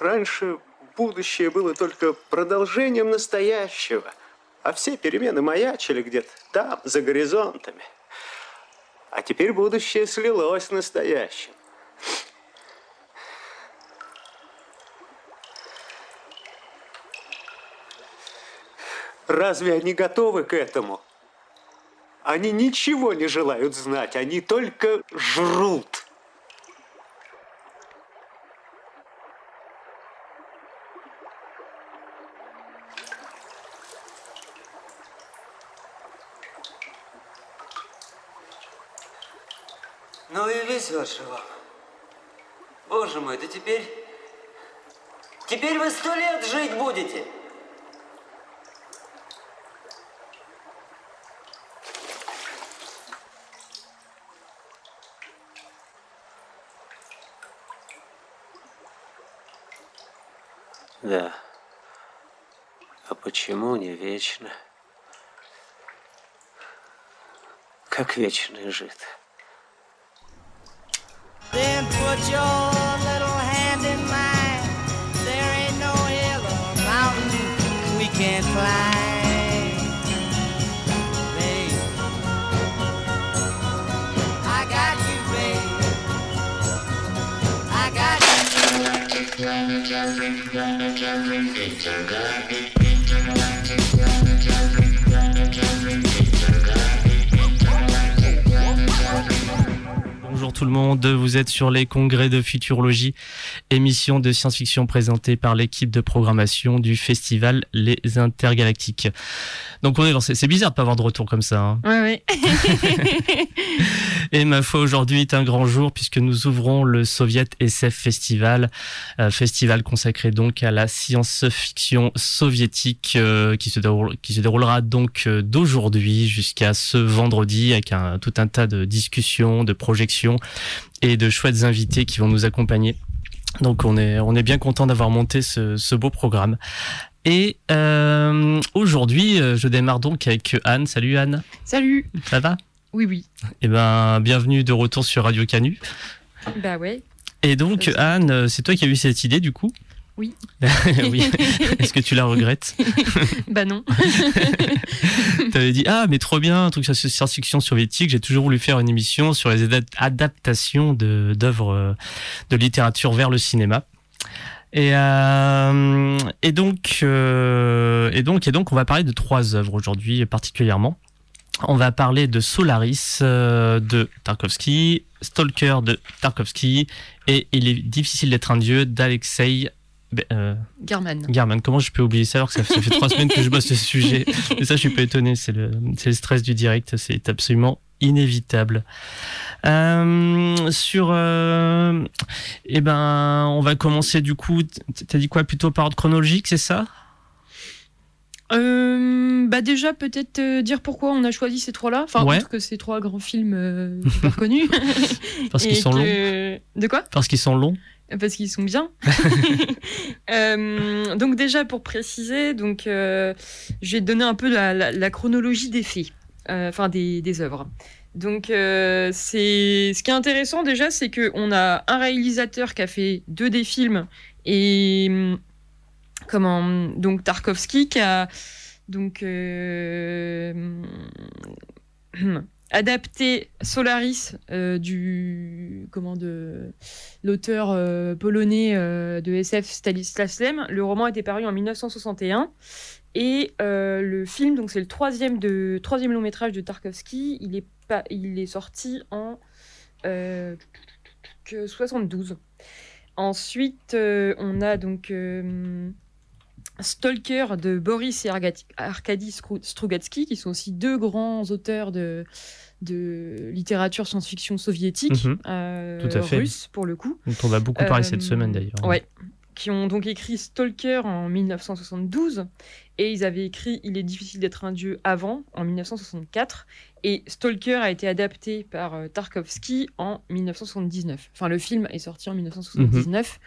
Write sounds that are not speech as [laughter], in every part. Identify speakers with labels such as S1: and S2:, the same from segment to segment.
S1: Раньше будущее было только продолжением настоящего, а все перемены маячили где-то там, за горизонтами. А теперь будущее слилось с настоящим. Разве они готовы к этому? Они ничего не желают знать, они только жрут.
S2: Везет же вам. Боже мой, да теперь... Теперь вы сто лет жить будете.
S3: Да. А почему не вечно? Как вечный жид.
S4: Put your little hand in mine. There ain't no hill or mountain we can't climb. Babe, I got you, babe. I got you.
S5: Tout le monde, vous êtes sur les congrès de futurologie, émission de science-fiction présentée par l'équipe de programmation du festival Les Intergalactiques. Donc on est lancé. C'est bizarre de pas avoir de retour comme ça. hein.
S6: Ouais, ouais. [laughs]
S5: Et ma foi, aujourd'hui est un grand jour puisque nous ouvrons le Soviet SF Festival, euh, festival consacré donc à la science-fiction soviétique euh, qui, se déroule- qui se déroulera donc euh, d'aujourd'hui jusqu'à ce vendredi avec un, tout un tas de discussions, de projections et de chouettes invités qui vont nous accompagner. Donc on est, on est bien content d'avoir monté ce, ce beau programme. Et euh, aujourd'hui, euh, je démarre donc avec Anne. Salut Anne,
S6: Salut.
S5: ça va?
S6: Oui, oui.
S5: Eh ben, bienvenue de retour sur Radio Canu.
S6: Bah ouais.
S5: Et donc. Anne, euh, c'est toi qui as eu cette idée, du coup?
S6: Oui. [laughs]
S5: oui. Est-ce que tu la regrettes? [laughs]
S6: Bah non. [laughs]
S5: T'avais dit, ah, mais trop bien, un truc sur science-fiction soviétique. J'ai toujours voulu faire une émission sur les adap- adaptations d'œuvres de littérature vers le cinéma. Et, euh, et donc, euh, et donc, et donc, on va parler de trois œuvres aujourd'hui particulièrement. On va parler de Solaris euh, de Tarkovsky, Stalker de Tarkovsky et Il est difficile d'être un dieu d'Alexei euh,
S6: Garman.
S5: Garman. Comment je peux oublier ça alors que ça, ça fait trois [laughs] semaines que je bosse ce sujet? Et ça, je suis pas étonné. C'est le, c'est le stress du direct. C'est absolument inévitable. Euh, sur, euh, eh ben, on va commencer du coup. T'as dit quoi plutôt par ordre chronologique, c'est ça?
S6: Euh, bah déjà peut-être dire pourquoi on a choisi ces trois-là. Enfin,
S5: Ouais.
S6: que ces trois grands films super connus. [laughs]
S5: Parce qu'ils sont longs.
S6: De quoi?
S5: Parce qu'ils sont longs.
S6: Parce qu'ils sont bien. [laughs] [laughs] Euh, donc déjà pour préciser, donc euh, je vais te donner un peu la, la- la chronologie des faits, enfin des, œuvres. Donc euh, c'est ce qui est intéressant déjà, c'est que on a un réalisateur qui a fait deux des films et hum, comment donc Tarkovsky qui a donc euh, hum, [clears throat] adapté Solaris euh, du comment de l'auteur euh, polonais euh, de SF Stanislas Lem. Le roman été paru en 1961 et euh, le film donc c'est le troisième de troisième long métrage de Tarkovsky. Il est pas il est sorti en euh, que 72. Ensuite euh, on a donc euh, Stalker de Boris et Arkady Strugatsky, qui sont aussi deux grands auteurs de, de littérature science-fiction soviétique,
S5: Mhm. Tout à fait.
S6: russe pour le coup.
S5: dont on va beaucoup parler cette semaine d'ailleurs.
S6: Ouais. Qui ont donc écrit Stalker en 1972 et ils avaient écrit Il est difficile d'être un dieu avant en 1964 et Stalker a été adapté par euh, Tarkovsky en 1979. Enfin le film est sorti en 1979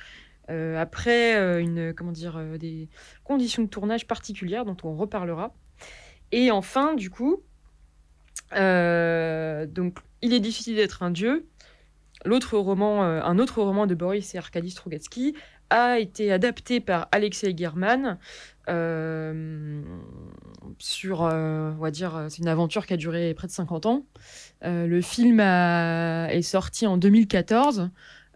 S6: euh, après euh, une comment dire des conditions de tournage particulières dont on reparlera. Et enfin du coup donc Il est difficile d'être un dieu l'autre roman, un autre roman de Boris et Arkady Strugatsky, a été adapté par Alexei German. Euh, sur, euh, on va dire, c'est une aventure qui a duré près de 50 ans. Euh, le film a- est sorti en 2014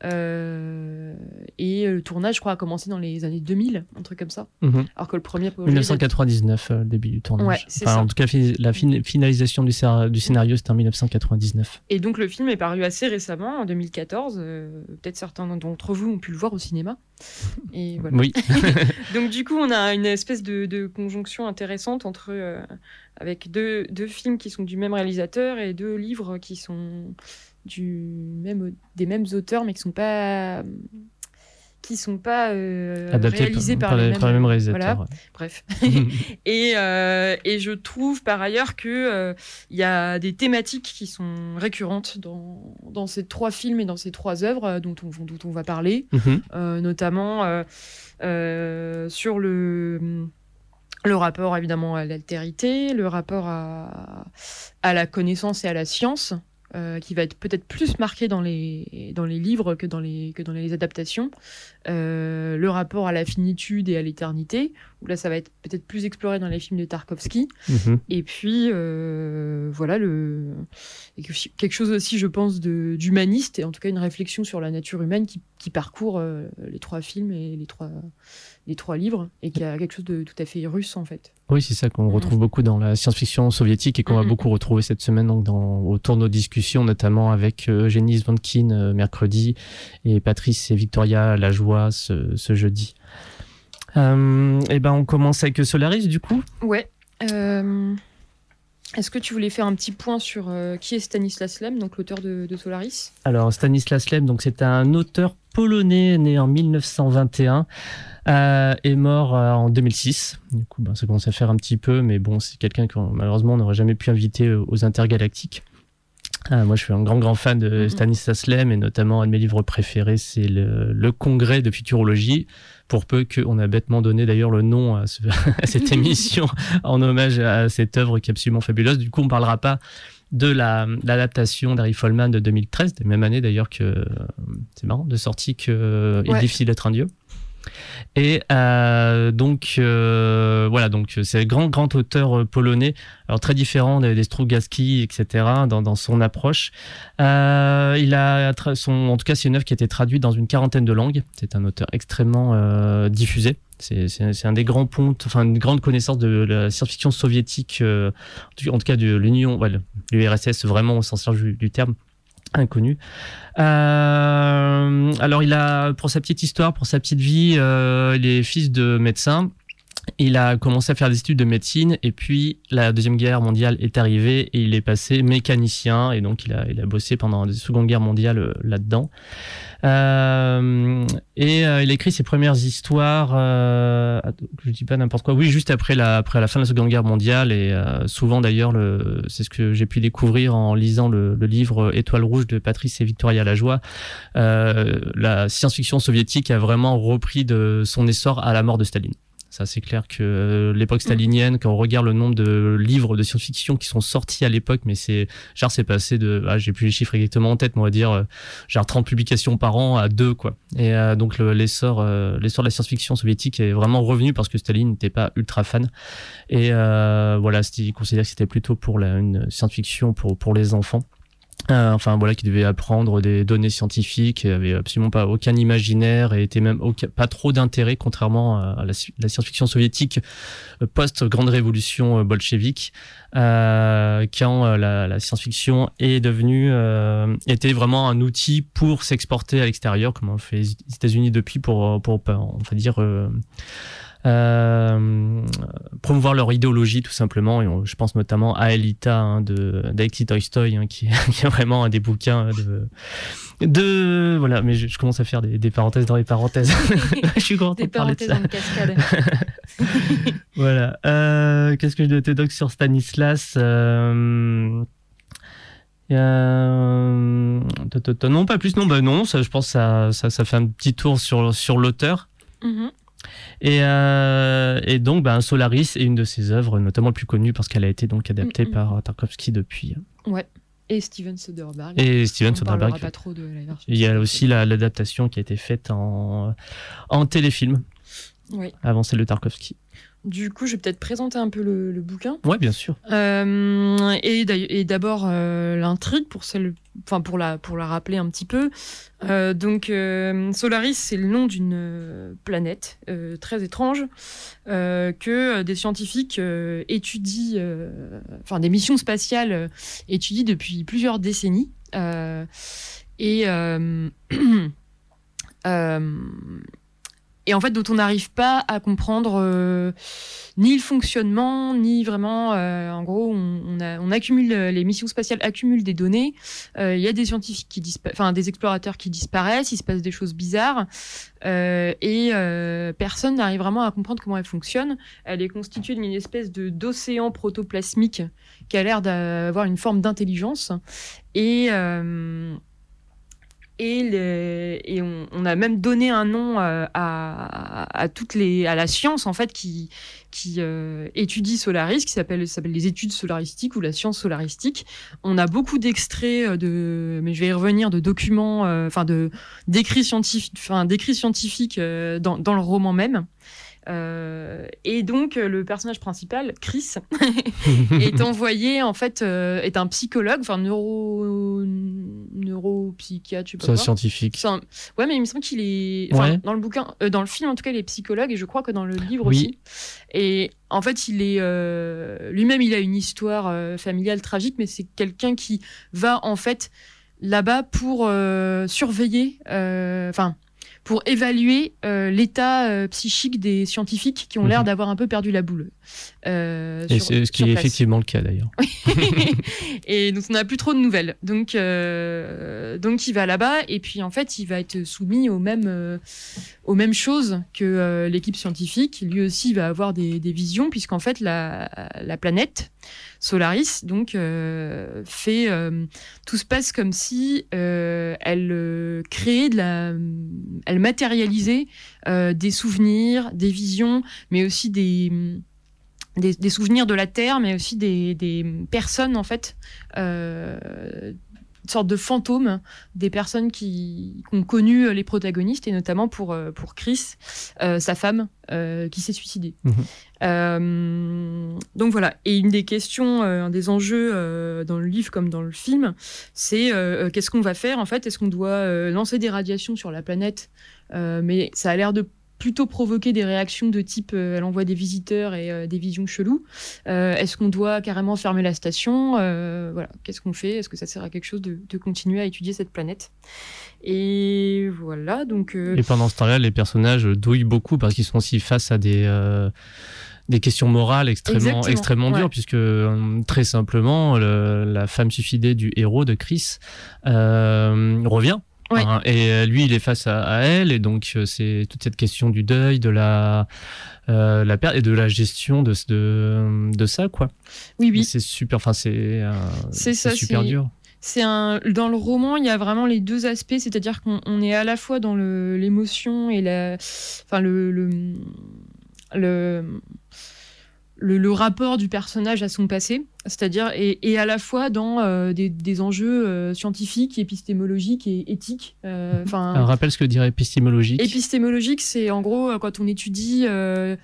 S6: euh, et le tournage, je crois, a commencé dans les années 2000, un truc comme ça.
S5: Mhm.
S6: Alors que le premier projet
S5: 1999, euh, le début du tournage.
S6: Ouais, c'est
S5: Enfin,
S6: ça.
S5: En tout cas, la fin- finalisation du, du scénario, c'était en 1999.
S6: Et donc le film est paru assez récemment, en 2014. euh, Peut-être certains d'entre vous ont pu le voir au cinéma. Et voilà.
S5: Oui. [laughs] [laughs]
S6: Donc du coup, on a une espèce de, de conjonction intéressante entre euh, avec deux, deux films qui sont du même réalisateur et deux livres qui sont du même des mêmes auteurs, mais qui sont pas qui sont pas euh, réalisés par,
S5: par,
S6: les
S5: les,
S6: mêmes,
S5: par les mêmes
S6: voilà.
S5: réalisateurs.
S6: Bref.
S5: ouais. [laughs] [laughs]
S6: Et, euh, et je trouve par ailleurs que euh, il y a des thématiques qui sont récurrentes dans, dans ces trois films et dans ces trois œuvres euh, dont on, dont on va parler,
S5: Mhm.
S6: euh, notamment euh, euh, sur le, le rapport évidemment à l'altérité, le rapport à, à la connaissance et à la science. Euh, qui va être peut-être plus marqué dans les, livres que dans les, que dans les adaptations. Euh, le rapport à la finitude et à l'éternité, où là ça va être peut-être plus exploré dans les films de Tarkovsky.
S5: Mhm.
S6: Et puis, euh, voilà, le... quelque chose aussi, je pense, d'humaniste, et en tout cas une réflexion sur la nature humaine qui, qui parcourt euh, les trois films et les trois, les trois livres, et qui a quelque chose de tout à fait russe, en fait.
S5: Oui, c'est ça qu'on retrouve beaucoup dans la science-fiction soviétique et qu'on va
S6: Mhm.
S5: beaucoup retrouver cette semaine donc dans, autour de nos discussions, notamment avec euh, Eugénie Svankin euh, mercredi et Patrice et Victoria Lajoie ce, ce jeudi. Euh, et ben on commence avec Solaris du coup.
S6: Ouais. euh, Est-ce que tu voulais faire un petit point sur euh, qui est Stanislas Lem, donc l'auteur de, de Solaris?
S5: Alors Stanislas Lem, donc c'est un auteur polonais né en 1921 euh, et mort euh, en 2006. Du coup, ben, ça commence à faire un petit peu, mais bon, c'est quelqu'un qu'on malheureusement on n'aurait jamais pu inviter aux intergalactiques. Ah, moi, je suis un grand, grand fan de
S6: Mhm.
S5: Stanislas Lem et notamment un de mes livres préférés, c'est le, le Congrès de futurologie. Pour peu qu'on a bêtement donné d'ailleurs le nom à, ce- [laughs] à cette [laughs] émission en hommage à cette œuvre qui est absolument fabuleuse. Du coup, on parlera pas de la- l'adaptation d'Harry Folman de 2013, de même année d'ailleurs que c'est marrant de sortie que Il est difficile d'être un dieu. Et euh, donc euh, voilà, donc c'est un grand grand auteur euh, polonais, alors très différent des, des Strugatsky, etc. Dans, son approche. Euh, il a son, en tout cas, c'est une œuvre qui a été traduite dans une quarantaine de langues. C'est un auteur extrêmement euh, diffusé. C'est un des grands pontes, enfin une grande connaissance de la science-fiction soviétique, euh, en tout- cas de l'Union, l'URSS vraiment au sens large du terme inconnu. Euh, alors il a, pour sa petite histoire, pour sa petite vie, euh, il est fils de médecin. Il a commencé à faire des études de médecine et puis la deuxième guerre mondiale est arrivée et il est passé mécanicien et donc il a, il a bossé pendant la seconde guerre mondiale euh, là-dedans. Euh, et euh, il a écrit ses premières histoires, euh, je dis pas n'importe quoi, oui, juste après la, après la fin de la seconde guerre mondiale et euh, souvent d'ailleurs, le- c'est ce que j'ai pu découvrir en lisant le, le livre Étoile rouge de Patrice et Victoria Lajoie. Euh, la science-fiction soviétique a vraiment repris de son essor à la mort de Staline. Ça, c'est clair que euh, l'époque stalinienne, quand on regarde le nombre de livres de science-fiction qui sont sortis à l'époque, mais c'est, genre, c'est passé de, ah, j'ai plus les chiffres exactement en tête, mais on va dire, euh, genre 30 publications par an à deux, quoi. Et euh, donc, le- l'essor, euh, l'essor de la science-fiction soviétique est vraiment revenu parce que Staline n'était pas ultra fan. Et euh, voilà, il considère que c'était plutôt pour la, une science-fiction pour, pour les enfants. Euh, enfin voilà, qui devait apprendre des données scientifiques, avait absolument pas aucun imaginaire et était même pas trop d'intérêt, contrairement à la, sci- la science-fiction soviétique euh, post-grande révolution euh, bolchevique, euh, quand la, science-fiction est devenue était vraiment un outil pour s'exporter à l'extérieur, comme on fait les États-Unis depuis pour pour, on va dire euh, euh, promouvoir leur idéologie tout simplement. Et on- je pense notamment à Elita hein, de d'Alexis Tolstoy hein, qui, [laughs] qui est vraiment un des bouquins de de voilà. Mais je, je commence à faire des, des parenthèses dans les parenthèses. [laughs] Je suis content de parler de ça. [laughs] voilà. Euh, qu'est-ce que je dois te dire sur Stanislas euh, ta, non pas plus non bah non ça je pense que ça, ça ça fait un petit tour sur sur l'auteur.
S6: Mhm.
S5: Et, euh, et donc, ben, Solaris est une de ses œuvres, notamment la plus connue parce qu'elle a été donc adaptée
S6: Mm, mm.
S5: par Tarkovsky depuis.
S6: Ouais. Et Steven Soderbergh.
S5: Et Steven
S6: On
S5: Soderbergh.
S6: pas trop de la version.
S5: Il y a aussi la- l'adaptation qui a été faite en, en téléfilm,
S6: Oui.
S5: avant celle de Tarkovsky.
S6: Du coup, je vais peut-être présenter un peu le, le bouquin.
S5: Ouais, bien sûr.
S6: Euh, et d'abord euh, l'intrigue pour celle, enfin pour la pour la rappeler un petit peu. Euh, donc Solaris, c'est le nom d'une planète très étrange que des scientifiques étudient, enfin des missions spatiales étudient depuis plusieurs décennies. Et [clears throat] et en fait dont on n'arrive pas à comprendre euh, ni le fonctionnement, ni vraiment. euh, en gros, on, accumule euh, les missions spatiales accumulent des données. Il y a des scientifiques qui enfin des explorateurs qui disparaissent. Il se passe des choses bizarres et personne n'arrive vraiment à comprendre comment elle fonctionne. Elle est constituée d'une espèce d'océan protoplasmique qui a l'air d'avoir une forme d'intelligence et et, on, a même donné un nom euh, à, à toutes les à la science en fait qui euh, étudie Solaris, qui s'appelle les études solaristiques ou la science solaristique. On a beaucoup d'extraits euh, de, mais je vais y revenir, de documents, enfin de d'écrits scientifiques, dans le roman même. Euh, et donc euh, le personnage principal, Chris, [laughs] est envoyé en fait euh, est un psychologue, enfin neuro neuropsychiatre, je sais pas
S5: C'est un
S6: quoi.
S5: scientifique.
S6: Un- Ouais, mais il me semble qu'il est.
S5: Ouais.
S6: dans le bouquin, euh, dans le film en tout cas, il est psychologue et je crois que dans le livre
S5: Oui.
S6: aussi. Et en fait, il est lui-même, il a une histoire familiale tragique, mais c'est quelqu'un qui va en fait là-bas pour surveiller, enfin. Pour évaluer euh, l'état euh, psychique des scientifiques qui ont l'air
S5: Mhm.
S6: d'avoir un peu perdu la boule. Euh,
S5: Et
S6: sur-
S5: c'est ce qui est
S6: place.
S5: effectivement le cas d'ailleurs. [laughs]
S6: et donc on n'a plus trop de nouvelles. Donc, euh, donc il va là-bas et puis en fait il va être soumis aux mêmes, euh, aux mêmes choses que euh, l'équipe scientifique. Lui aussi va avoir des, des visions puisqu'en fait la, la planète Solaris donc fait tout se passe comme si elle créait de la, elle matérialisait des souvenirs, des visions, mais aussi des des, des souvenirs de la Terre, mais aussi des, des personnes, en fait, euh, une sorte de fantômes, des personnes qui, qui ont connu les protagonistes, et notamment pour, euh, pour Chris, euh, sa femme, euh, qui s'est suicidée.
S5: Mhm.
S6: Euh, donc voilà, et une des questions, euh, un des enjeux euh, dans le livre comme dans le film, c'est euh, euh, qu'est-ce qu'on va faire en fait? Est-ce qu'on doit euh, lancer des radiations sur la planète? Euh, Mais ça a l'air de plutôt provoquer des réactions de type euh, elle envoie des visiteurs et euh, des visions cheloues. Euh, Est-ce qu'on doit carrément fermer la station? Euh, Voilà, qu'est-ce qu'on fait? Est-ce que ça sert à quelque chose de, de continuer à étudier cette planète? Et voilà, donc
S5: Et pendant ce temps-là, les personnages douillent beaucoup parce qu'ils sont aussi face à des, des questions morales extrêmement,
S6: Exactement,
S5: extrêmement dures,
S6: ouais.
S5: puisque très simplement, le- la femme suicidée du héros de Chris euh, revient.
S6: Ouais.
S5: Hein, et euh, lui, il est face à, à elle, et donc euh, c'est toute cette question du deuil, de la, euh, la perte et de la gestion de, de, de ça, quoi.
S6: oui, oui.
S5: C'est super, enfin, c'est euh, super dur.
S6: C'est un dans le roman, il y a vraiment les deux aspects, c'est-à-dire qu'on on est à la fois dans l'émotion et la, enfin le le, le le- le rapport du personnage à son passé, c'est-à-dire et, et à la fois dans euh, des, des enjeux euh, scientifiques, épistémologiques et éthiques. euh, Enfin,
S5: Alors, rappelle ce que dirait épistémologique.
S6: Épistémologique, c'est en gros euh, quand on étudie euh,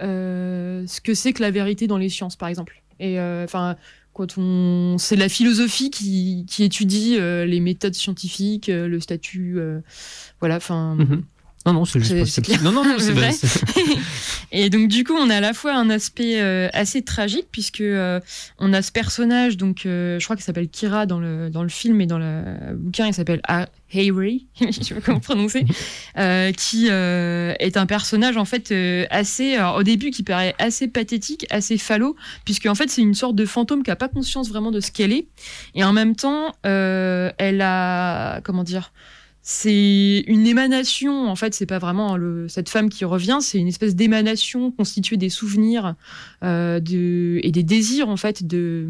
S6: euh, ce que c'est que la vérité dans les sciences, par exemple. Et euh, enfin, quand on, c'est la philosophie qui, qui étudie euh, les méthodes scientifiques, euh, le statut, euh, voilà. Enfin,
S5: Mhm. Non, non, c'est juste pas-. [laughs] Non, non, non, c'est
S6: vrai. [laughs] Et donc du coup, on a à la fois un aspect euh, assez tragique puisque euh, on a ce personnage, donc euh, je crois qu'il s'appelle Kira dans le dans le film et dans le bouquin, il s'appelle Ha- Hayway, [laughs] je sais pas comment prononcer, qui est un personnage en fait assez, alors, au début qui paraît assez pathétique, assez falot, puisque en fait c'est une sorte de fantôme qui a pas conscience vraiment de ce qu'elle est, et en même temps, elle a comment dire c'est une émanation, en fait, c'est pas vraiment le, cette femme qui revient, c'est une espèce d'émanation constituée des souvenirs euh, de, et des désirs, en fait, de,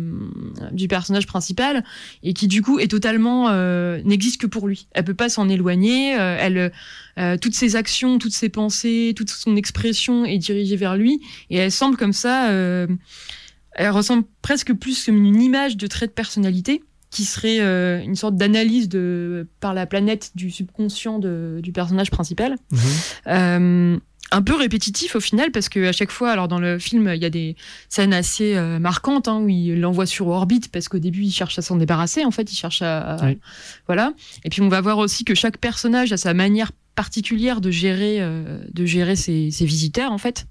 S6: du personnage principal, et qui, du coup, est totalement. euh, n'existe que pour lui. Elle peut pas s'en éloigner, euh, elle, euh, toutes ses actions, toutes ses pensées, toute son expression est dirigée vers lui, et elle semble comme ça. euh, elle ressemble presque plus comme une image de trait de personnalité qui serait euh, une sorte d'analyse de par la planète du subconscient de- du personnage principal.
S5: Mhm.
S6: Euh, un peu répétitif au final parce que à chaque fois, alors dans le film, il y a des scènes assez euh, marquantes hein, où il l'envoie sur orbite parce qu'au début il cherche à s'en débarrasser. En fait, il cherche à, à-
S5: Oui.
S6: voilà. Et puis on va voir aussi que chaque personnage a sa manière particulière de gérer de gérer ses, ses visiteurs en fait.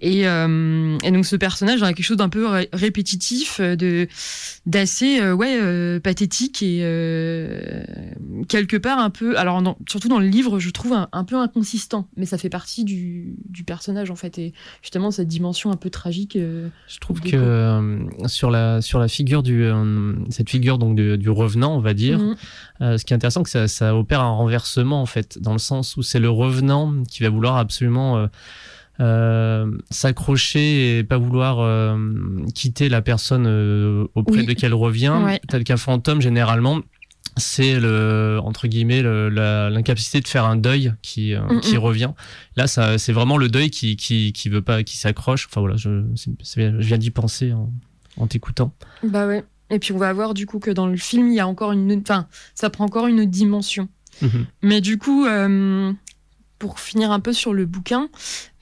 S6: Et, euh, et donc ce personnage a quelque chose d'un peu ré- répétitif, euh, de d'assez euh, ouais euh, pathétique et quelque part un peu. Alors dans- surtout dans le livre, je trouve un, un peu inconsistant, mais ça fait partie du, du personnage en fait et justement cette dimension un peu tragique.
S5: Je trouve que sur la sur la figure du cette figure donc du, du revenant, on va dire,
S6: mhm.
S5: ce qui est intéressant, que ça, ça opère un renversement en fait, dans le sens où c'est le revenant qui va vouloir absolument s'accrocher et pas vouloir euh, quitter la personne euh, auprès
S6: Oui.
S5: de qu'elle revient,
S6: Ouais.
S5: tel qu'un fantôme généralement. C'est le entre guillemets l'incapacité de faire un deuil qui euh,
S6: Mm,
S5: qui revient. Là, ça c'est vraiment le deuil qui qui qui veut pas qui s'accroche. Enfin voilà, je viens d'y penser en, en t'écoutant.
S6: Bah ouais. Et puis on va voir du coup que dans le film, il y a encore une, enfin, ça prend encore une autre dimension.
S5: Mhm.
S6: Mais du coup, euh, pour finir un peu sur le bouquin,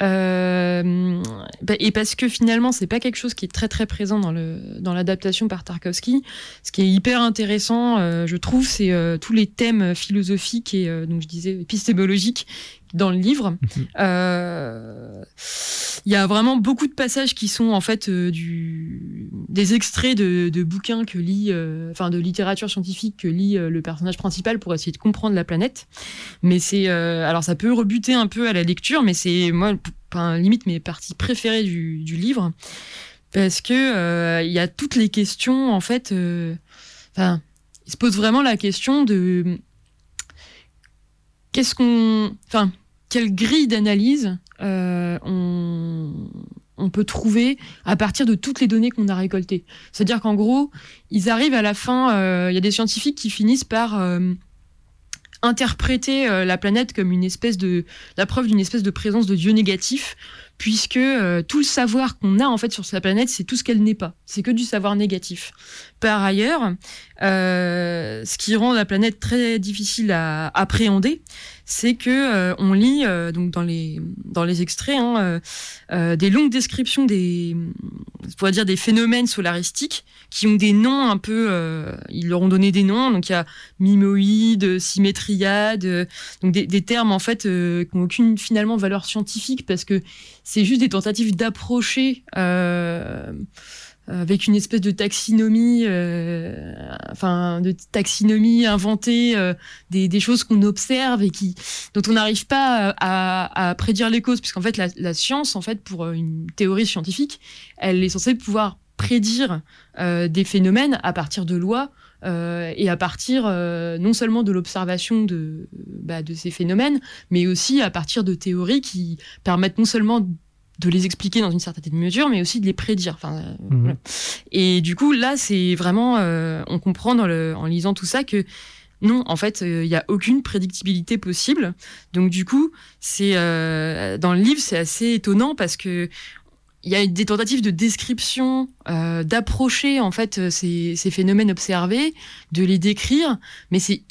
S6: euh, bah, et parce que finalement, c'est pas quelque chose qui est très très présent dans le dans l'adaptation par Tarkovsky. Ce qui est hyper intéressant, euh, je trouve, c'est euh, tous les thèmes philosophiques et donc je disais épistémologiques dans le livre. Euh, Il y a vraiment beaucoup de passages qui sont en fait euh, du des extraits de, de bouquins que lit, euh, enfin de littérature scientifique que lit le personnage principal pour essayer de comprendre la planète. Mais c'est alors ça peut rebuter un peu à la lecture, mais c'est moi enfin, limite mes parties préférées du, du livre parce que il y a toutes les questions en fait. Enfin, il se pose vraiment la question de qu'est-ce qu'on, enfin, quelle grille d'analyse euh, on, peut trouver à partir de toutes les données qu'on a récoltées. C'est-à-dire qu'en gros, ils arrivent à la fin, euh, il y a des scientifiques qui finissent par euh, interpréter la planète comme une espèce de, la preuve d'une espèce de présence de Dieu négatif, puisque tout le savoir qu'on a en fait sur sa planète, c'est tout ce qu'elle n'est pas. C'est que du savoir négatif. Par ailleurs, ce qui rend la planète très difficile à appréhender, c'est que euh, on lit euh, donc dans les dans les extraits hein, euh, des longues descriptions des dire des phénomènes solaristiques qui ont des noms un peu ils leur ont donné des noms. Donc il y a mimoïde symétriade donc des, termes en fait qui n'ont aucune finalement valeur scientifique parce que c'est juste des tentatives d'approcher avec une espèce de taxinomie, euh, enfin de taxinomie inventée, euh, des, choses qu'on observe et qui dont on n'arrive pas à, prédire les causes, puisqu'en fait la, science, en fait, pour une théorie scientifique, elle est censée pouvoir prédire euh, des phénomènes à partir de lois euh, et à partir euh, non seulement de l'observation de, bah, de ces phénomènes, mais aussi à partir de théories qui permettent non seulement de les expliquer dans une certaine mesure, mais aussi de les prédire. Enfin, euh,
S5: Mhm.
S6: voilà. Et du coup, là, c'est vraiment, euh, on comprend dans le, en lisant tout ça que non, en fait, euh, il n'y a aucune prédictibilité possible. Donc du coup, c'est euh, dans le livre, c'est assez étonnant parce que il y a des tentatives de description, euh, d'approcher en fait euh, ces, ces phénomènes observés, de les décrire, mais c'est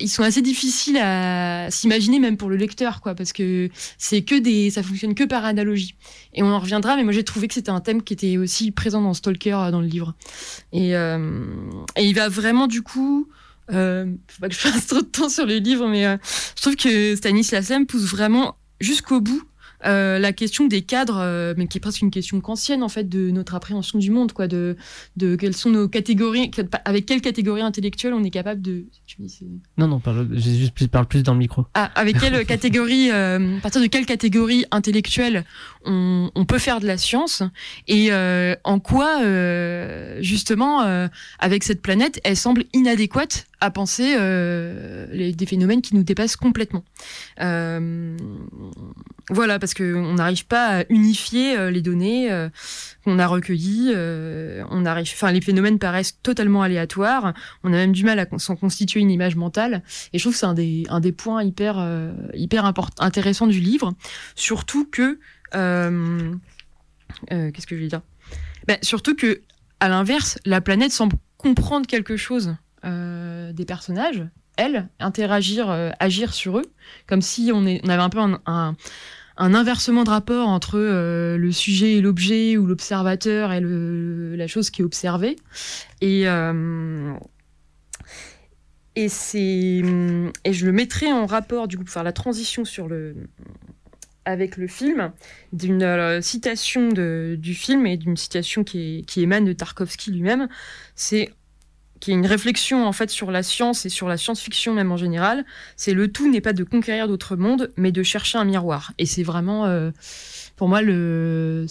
S6: ils sont assez difficiles à s'imaginer même pour le lecteur quoi parce que c'est que des ça fonctionne que par analogie. Et on en reviendra mais moi j'ai trouvé que c'était un thème qui était aussi présent dans Stalker euh, dans le livre. Et, euh, et il va vraiment du coup euh, faut pas que je fasse trop de temps sur le livre mais euh, je trouve que Stanislas Lem pousse vraiment jusqu'au bout euh, la question des cadres, euh, mais qui est presque une question kantienne en fait de notre appréhension du monde, quoi, de, de quelles sont nos catégories, avec quelle catégorie intellectuelle on est capable de. Tu dis,
S5: Non, non, parle, juste plus, parle plus dans le micro.
S6: ah, avec quelle [laughs] catégorie, euh, à partir de quelle catégorie intellectuelle on, on peut faire de la science et euh, en quoi, euh, justement, euh, avec cette planète, elle semble inadéquate à penser euh, des phénomènes qui nous dépassent complètement. Euh, voilà, parce qu'on n'arrive pas à unifier euh, les données qu'on a recueillies. on arrive, les phénomènes paraissent totalement aléatoires. On a même du mal à s'en constituer une image mentale. Et je trouve que c'est un des, points hyper, hyper du livre. Surtout que. Qu'est-ce que je vais ben, Surtout que, à l'inverse, la planète semble comprendre quelque chose des personnages, elle, interagir, euh, agir sur eux, comme si on, est, on avait un peu un, inversement de rapport entre euh, le sujet et l'objet, ou l'observateur et la chose qui est observée. Et, euh, c'est, et je le mettrai en rapport, du coup, pour faire la transition sur le, avec le film, d'une euh, citation du film et d'une citation qui, qui émane de Tarkovsky lui-même. C'est qui est une réflexion en fait sur la science et sur la science-fiction même en général. C'est le tout n'est pas de conquérir d'autres mondes, mais de chercher un miroir. Et c'est vraiment euh, pour moi le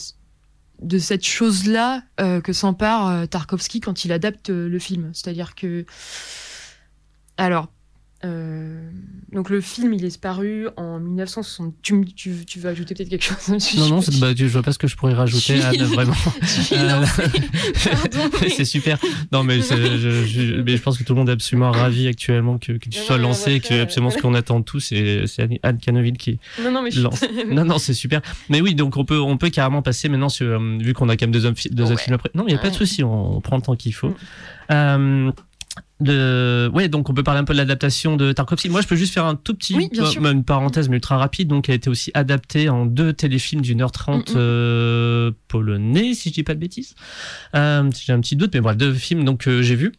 S6: de cette chose-là euh, que s'empare euh, Tarkovsky quand il adapte le film. C'est-à-dire que alors euh, donc le film il est paru en 1960. Tu, tu, tu veux ajouter peut-être quelque chose
S5: Non, non, c'est- bah, tu- je vois pas ce que je pourrais rajouter,
S6: Je
S5: Anne, vraiment. [laughs]
S6: Je
S5: Euh, [laughs] c'est super. Non, mais, je, je- mais je pense que tout le monde est absolument [laughs] ravi actuellement que, que tu
S6: Non,
S5: sois
S6: non,
S5: lancé, que absolument ce qu'on attend tous, et c'est Anne- Canoville qui
S6: Non, non, mais je
S5: lance. Non, non, c'est super. Mais oui, donc on peut, on peut carrément passer maintenant sur, euh, vu qu'on a quand même deux, hommes, deux
S6: Ouais.
S5: autres films après. Non, il n'y a pas de
S6: Ouais.
S5: souci, on, on prend le temps qu'il faut.
S6: Mm.
S5: Euh, de... Ouais, donc on peut parler un peu de l'adaptation de Tarkovsky. Moi, je peux juste faire un tout petit,
S6: Oui, sûr.
S5: une parenthèse, mais ultra rapide. Donc, elle a été aussi adaptée en deux téléfilms d'une heure trente
S6: Mm, mm.
S5: euh, polonais, si je dis pas de bêtises. Euh, j'ai un petit doute, mais bref, deux films donc que j'ai vus,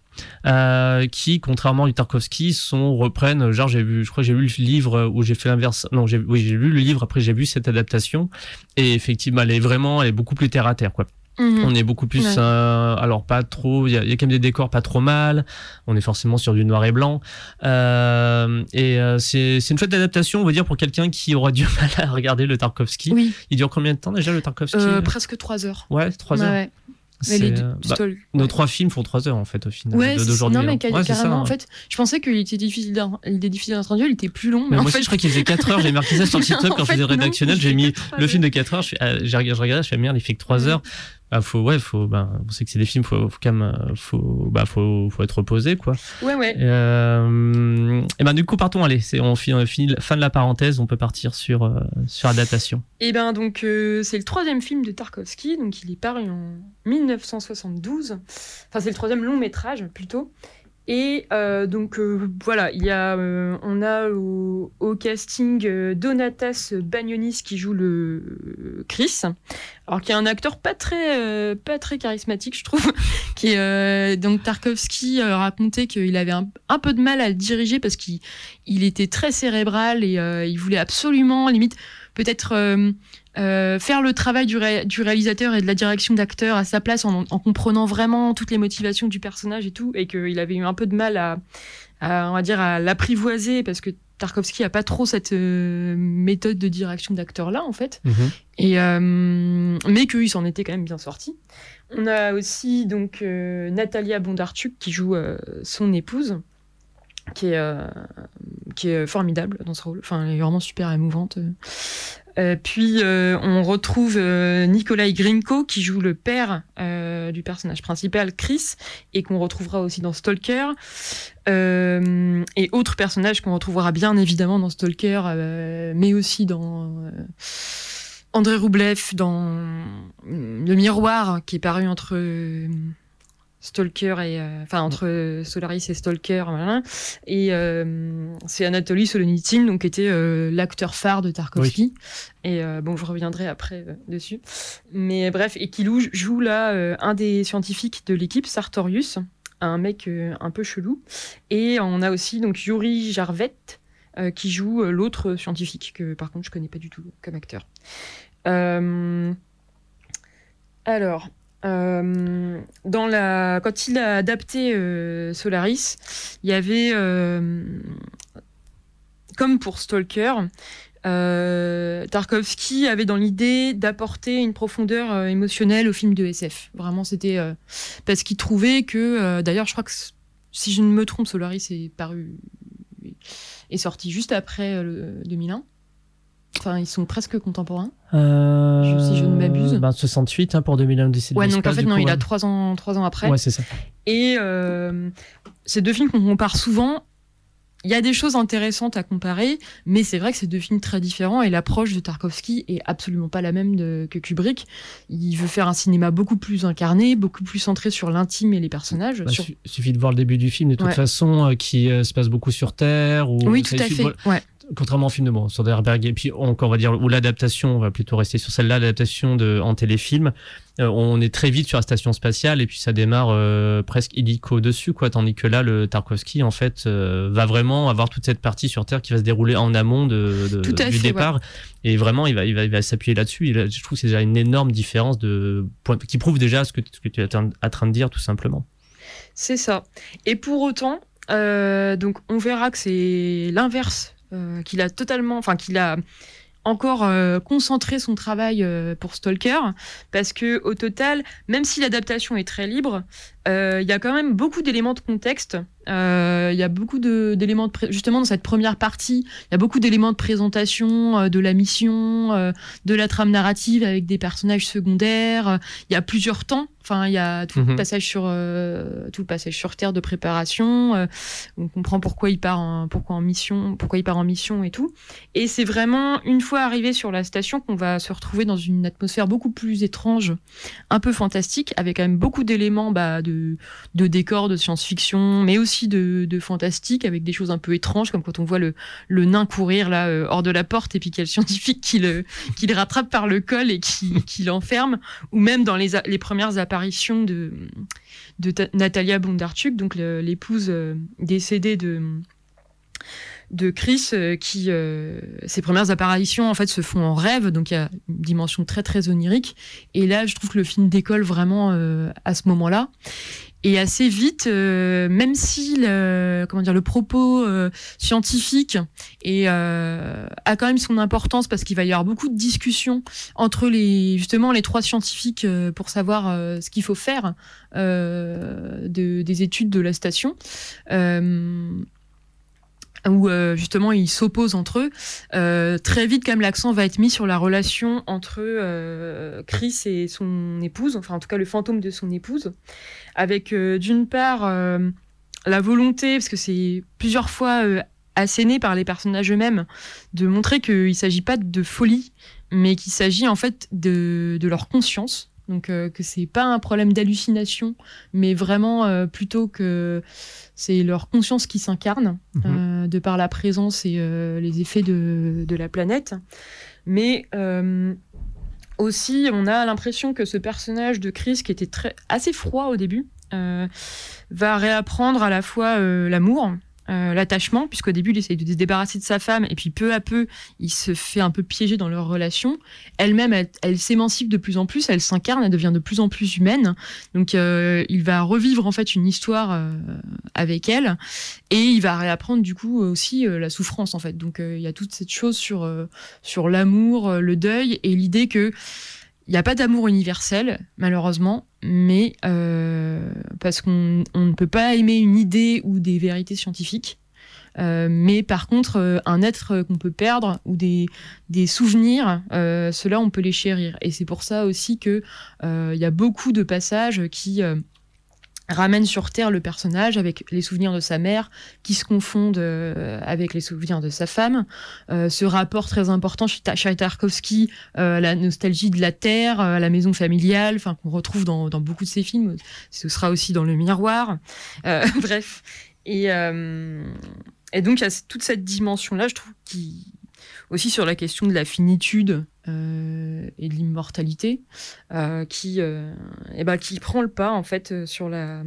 S5: euh, qui, contrairement à Tarkovsky, sont reprennent. Genre, j'ai vu, je crois, que j'ai lu le livre où j'ai fait l'inverse. Non, j'ai, oui, j'ai lu le livre. Après, j'ai vu cette adaptation, et effectivement, elle est vraiment, elle est beaucoup plus terre à terre, quoi.
S6: Mhm.
S5: On est beaucoup plus,
S6: Ouais.
S5: euh, alors pas trop, il y, a il y a quand même des décors pas trop mal. On est forcément sur du noir et blanc. Euh, et euh, c'est une chouette adaptation, on va dire, pour quelqu'un qui aura du [laughs] mal à regarder le Tarkovsky.
S6: Oui,
S5: Il dure combien de temps déjà le Tarkovsky
S6: euh, presque trois heures.
S5: Ouais, trois
S6: Ouais,
S5: heures.
S6: ouais. Les
S5: bah, nos trois films font trois heures en fait au final
S6: Ouais,
S5: d'aujourd'hui.
S6: non mais
S5: hein. Ouais, ça,
S6: carrément en fait, je pensais qu'il était difficile était difficile il était plus long, mais,
S5: Mais
S6: en
S5: moi
S6: fait
S5: aussi, je crois qu'il faisait 4 heures. J'ai marqué ça sur le [laughs] site
S6: En
S5: quand je
S6: fait,
S5: faisais
S6: non,
S5: rédactionnel. J'ai mis le film de 4 heures. Je, fais, ah, je regardais, je fais merde, il fait que 3 heures. Bah, faut, ouais, faut, bah, on sait que c'est des films, faut, faut quand même, euh, faut, bah, faut, faut être reposé, quoi.
S6: Ouais ouais.
S5: Euh, et ben, du coup, partons, allez, c'est, on finit, on finit- fin de la parenthèse, on peut partir sur, euh, sur la datation.
S6: Et ben donc euh, c'est le troisième film de Tarkovsky, donc il est paru en 1972. Enfin c'est le troisième long métrage plutôt. Et euh, donc euh, voilà, il y a, euh, on a au, casting Donatas Bagnonis qui joue le Chris, alors qui est un acteur pas très pas très charismatique je trouve. [laughs] qui donc Tarkovsky racontait qu'il avait un, un peu de mal à le diriger parce qu'il il était très cérébral et il voulait absolument limite peut-être euh, faire le travail du, ré- du réalisateur et de la direction d'acteur à sa place en, en comprenant vraiment toutes les motivations du personnage et tout, et qu'il avait eu un peu de mal à, à, on va dire, à l'apprivoiser parce que Tarkovsky a pas trop cette euh, méthode de direction d'acteur là en fait, et euh, mais qu'il s'en était quand même bien sorti. On a aussi donc Natalia Bondarchuk qui joue son épouse, qui est euh, qui est formidable dans ce rôle. Enfin, elle est vraiment super émouvante. Euh, puis euh, on retrouve euh, Nikolai Grinko qui joue le père euh, du personnage principal, Chris, et qu'on retrouvera aussi dans Stalker. Et autres personnages qu'on retrouvera bien évidemment dans Stalker, mais aussi dans André Roublev, dans Le Miroir, qui est paru entre Stalker et euh, enfin entre Solaris et Stalker voilà. et euh, c'est Anatoly Solonitine donc qui était euh, l'acteur phare de Tarkovsky. Et bon je reviendrai après dessus. Mais bref et qui joue là un des scientifiques de l'équipe Sartorius un mec un peu chelou. Et on a aussi donc Yuri Jarvet qui joue l'autre scientifique que par contre je connais pas du tout comme acteur. Alors euh, dans la, quand il a adapté euh, Solaris, il y avait, euh, comme pour Stalker, euh, Tarkovsky avait dans l'idée d'apporter une profondeur euh, émotionnelle au film de SF. Vraiment, c'était parce qu'il trouvait que, d'ailleurs, je crois que si je ne me trompe, Solaris est paru, est sorti juste après le 2001. Enfin, ils sont presque contemporains.
S5: Euh,
S6: si je ne m'abuse.
S5: Ben, 68 hein, pour 2001 Odyssée de
S6: Ouais, donc en fait, non,
S5: coup,
S6: il a
S5: ouais.
S6: trois ans, trois ans après.
S5: Ouais, c'est ça.
S6: Et euh, ces deux films qu'on compare souvent. il y a des choses intéressantes à comparer, mais c'est vrai que c'est deux films très différents et l'approche de Tarkovsky est absolument pas la même de- que Kubrick. Il veut faire un cinéma beaucoup plus incarné, beaucoup plus centré sur l'intime et les personnages.
S5: Bah,
S6: sur-
S5: suffit de voir le début du film de toute
S6: Ouais.
S5: façon euh, qui euh, se passe beaucoup sur Terre ou
S6: Oui, tout à fait.
S5: voilà,
S6: Ouais.
S5: Contrairement au film de bon, Soderbergh et puis encore on va dire ou l'adaptation on va plutôt rester sur celle-là l'adaptation de en téléfilm euh, on est très vite sur la station spatiale et puis ça démarre euh, presque illico dessus quoi tandis que là le Tarkovsky en fait euh, va vraiment avoir toute cette partie sur Terre qui va se dérouler en amont de, du
S6: fait,
S5: départ. Et vraiment il va il va, il va s'appuyer là-dessus. Là, je trouve que c'est déjà une énorme différence de qui prouve déjà ce que, ce que tu es en en train de dire tout simplement.
S6: C'est ça. Et pour autant, euh, donc on verra que c'est l'inverse, euh, qu'il a totalement, enfin qu'il a encore euh, concentré son travail euh, pour Stalker, parce que au total, même si l'adaptation est très libre, il y a quand même beaucoup d'éléments de contexte. Euh, Il y a beaucoup d'éléments justement dans cette première partie, il y a beaucoup d'éléments de présentation euh, de la mission, euh, de la trame narrative avec des personnages secondaires. Il y a plusieurs temps. Enfin, il y a tout le
S5: Mhm.
S6: passage sur euh, tout le passage sur Terre de préparation. euh, on comprend pourquoi il part en, pourquoi en mission, pourquoi il part en mission et tout. Et c'est vraiment une fois arrivé sur la station qu'on va se retrouver dans une atmosphère beaucoup plus étrange, un peu fantastique, avec quand même beaucoup d'éléments bah, de, de décors de science-fiction, mais aussi de, de fantastique, avec des choses un peu étranges, comme quand on voit le, nain courir là euh, hors de la porte et puis qu'il y a le scientifique qui le, qui le rattrape par le col et qui, l'enferme, ou même dans les, premières apparitions de, de Ta- Natalia Bondarchuk, donc l'épouse euh, décédée de de Chris euh, qui euh, ses premières apparitions en fait se font en rêve donc il y a une dimension très très onirique. Et là je trouve que le film décolle vraiment euh, à ce moment-là. Et assez vite même si le, comment dire le propos scientifique a quand même son importance parce qu'il va y avoir beaucoup de discussions entre les justement les trois scientifiques pour savoir ce qu'il faut faire de, des études de la station où euh, justement ils s'opposent entre eux. Euh, très vite, quand même, l'accent va être mis sur la relation entre euh, Chris et son épouse, enfin en tout cas le fantôme de son épouse, avec d'une part la volonté, parce que c'est plusieurs fois asséné par les personnages eux-mêmes, de montrer qu'il ne s'agit pas de folie, mais qu'il s'agit en fait de, de leur conscience. Donc euh, que c'est pas un problème d'hallucination, mais vraiment euh, plutôt que c'est leur conscience qui s'incarne euh, de par la présence et euh, les effets de, de la planète. Mais aussi, on a l'impression que ce personnage de Chris, qui était très, assez froid au début, va réapprendre à la fois l'amour, euh, l'attachement, puisqu'au début, il essaye de se débarrasser de sa femme, et puis peu à peu, il se fait un peu piéger dans leur relation. Elle-même, elle, s'émancipe de plus en plus, elle s'incarne, elle devient de plus en plus humaine. Donc, euh, il va revivre en fait une histoire euh, avec elle, et il va réapprendre du coup aussi la souffrance en fait. Donc, il y a toute cette chose sur sur l'amour, le deuil, et l'idée que il n'y a pas d'amour universel, malheureusement, mais euh, parce qu'on on ne peut pas aimer une idée ou des vérités scientifiques. Euh, mais par contre, euh, un être qu'on peut perdre ou des, des souvenirs, ceux-là, on peut les chérir. Et c'est pour ça aussi euh, il y a beaucoup de passages qui ramènent sur Terre le personnage avec les souvenirs de sa mère qui se confondent euh, avec les souvenirs de sa femme. Euh, ce rapport très important chez, chez Tarkovsky, euh, la nostalgie de la Terre, la maison familiale, enfin qu'on retrouve dans, beaucoup de ses films. Ce sera aussi dans Le Miroir. [laughs] Bref. Et, et donc, il y a toute cette dimension-là, je trouve, qui aussi sur la question de la finitude euh, et de l'immortalité, euh, qui, euh, eh ben, qui prend le pas en fait sur la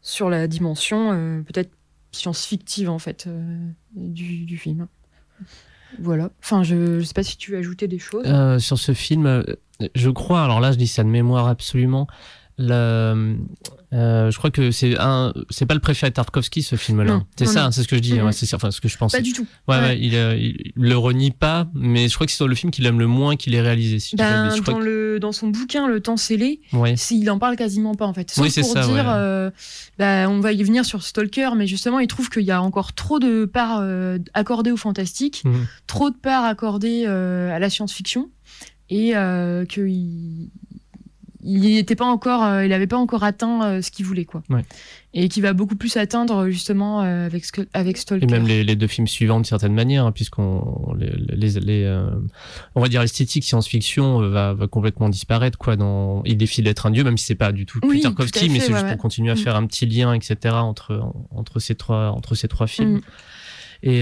S6: sur la dimension peut-être science-fictive en fait du, du film. Voilà. Enfin, je, je sais pas si tu veux ajouter des choses.
S5: Sur ce film, je crois, alors là je dis ça de mémoire absolument, euh, je crois que c'est un, c'est pas le préfet Tarkovsky ce film-là. C'est ça, c'est ce que je dis,
S6: Mhm.
S5: ouais, c'est enfin ce que je pensais.
S6: pas du tout.
S5: Ouais,
S6: ouais.
S5: ouais, il, euh, il, le renie pas, mais je crois que c'est le film qu'il aime le moins qu'il ait réalisé. Si de
S6: Ben,
S5: je
S6: dans, le, dans son bouquin Le temps scellé,
S5: que-
S6: il en parle quasiment pas en fait. Sauf
S5: Oui,
S6: pour
S5: ça,
S6: dire, euh, bah, on va y venir sur Stalker, mais justement, il trouve qu'il y a encore trop de parts euh, accordées au fantastique,
S5: Mhm.
S6: trop de parts accordées à la science-fiction, et euh, qu'il il n'était pas encore, euh, il avait pas encore atteint euh, ce qu'il voulait, quoi.
S5: Ouais.
S6: Et qui va beaucoup plus atteindre justement euh, avec Stalker.
S5: Et même les, les deux films suivants de certaine manière, hein, puisqu'on les, les, les, on va dire l'esthétique science-fiction va, va complètement disparaître quoi. Dans il défie d'être un dieu, même si c'est pas du tout
S6: Oui,
S5: Kofsky, mais c'est
S6: ouais,
S5: juste
S6: ouais.
S5: pour continuer à
S6: Mm.
S5: faire un petit lien, etc. entre entre ces trois entre ces trois films.
S6: Mm.
S5: Et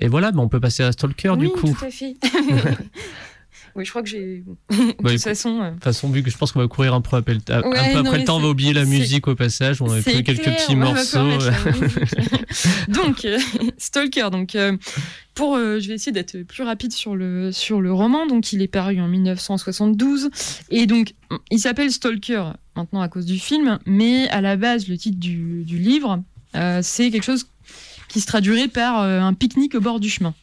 S5: et voilà, bah, on peut passer à Stalker
S6: oui,
S5: du coup.
S6: tout à fait. [laughs] oui, je crois que j'ai. [laughs]
S5: Bah,
S6: de toute
S5: écoute,
S6: façon. euh,
S5: De toute façon, vu que je pense qu'on va courir un peu, après, un peu
S6: Ouais,
S5: après
S6: non,
S5: le temps, on va oublier la musique au passage. On
S6: C'est
S5: pris quelques
S6: clair,
S5: petits morceaux.
S6: musique. [laughs] donc, euh, [laughs] Stalker. Donc, euh, pour, euh, je vais essayer d'être plus rapide sur le, sur le roman. Donc, il est paru en 1972. Et donc, il s'appelle Stalker maintenant à cause du film. Mais à la base, le titre du, du livre, euh, c'est quelque chose qui se traduirait par un pique-nique au bord du chemin.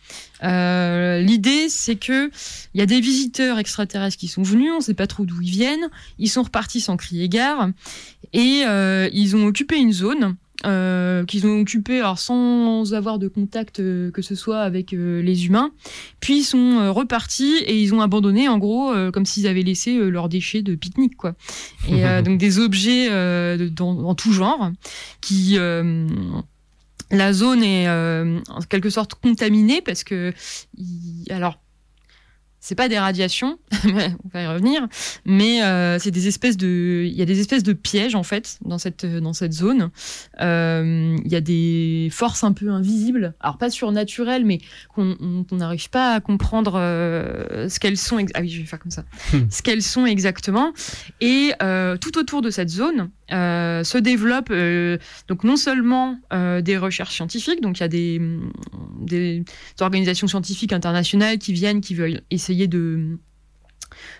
S6: Euh, L'idée, c'est que il y a des visiteurs extraterrestres qui sont venus, on ne sait pas trop d'où ils viennent, ils sont repartis sans crier gare, et euh, ils ont occupé une zone euh, qu'ils ont occupée alors sans avoir de contact que ce soit avec les humains. Puis ils sont repartis et ils ont abandonné en gros comme s'ils avaient laissé leurs déchets de pique-nique quoi. Et [laughs] donc des objets de- dans, dans tout genre qui la zone est euh, en quelque sorte contaminée parce que il- alors c'est pas des radiations, [laughs] on va y revenir, mais euh, c'est des espèces de, il y a des espèces de pièges en fait dans cette dans cette zone. Euh, Il y a des forces un peu invisibles, alors pas surnaturelles, mais qu'on on- on n'arrive pas à comprendre euh, ce qu'elles sont. Ah oui, je vais faire comme ça.
S5: Hmm.
S6: Ce qu'elles sont exactement. Et tout autour de cette zone euh, se développent euh, donc non seulement euh, des recherches scientifiques, donc il y a des, organisations scientifiques internationales qui viennent, qui veulent essayer de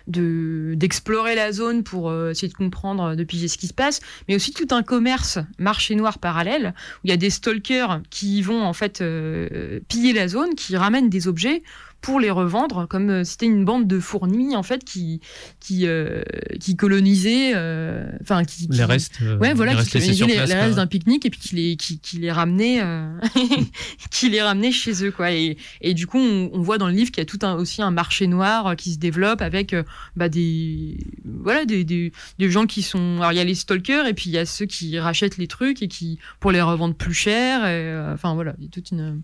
S6: de- d'explorer la zone pour essayer de comprendre, de piger ce qui se passe, mais aussi tout un commerce marché noir parallèle où il y a des stalkers qui vont en fait piller la zone, qui ramènent des objets pour les revendre, comme euh, c'était une bande de fourmis en fait qui qui euh, qui colonisaient, euh, enfin qui, qui-
S5: Les restes.
S6: Ouais, voilà,
S5: les
S6: qui les, les restes d'un pique-nique et puis qui les, qui, qui les ramenait, [laughs] qui les ramenait chez eux, quoi. Et, et du coup, on, on voit dans le livre qu'il y a tout un, aussi un marché noir qui se développe avec bah, des, voilà, des, des, des gens qui sont. Alors, il y a les stalkers et puis il y a ceux qui rachètent les trucs et qui, pour les revendre plus cher. et, Enfin, voilà, il y a toute une.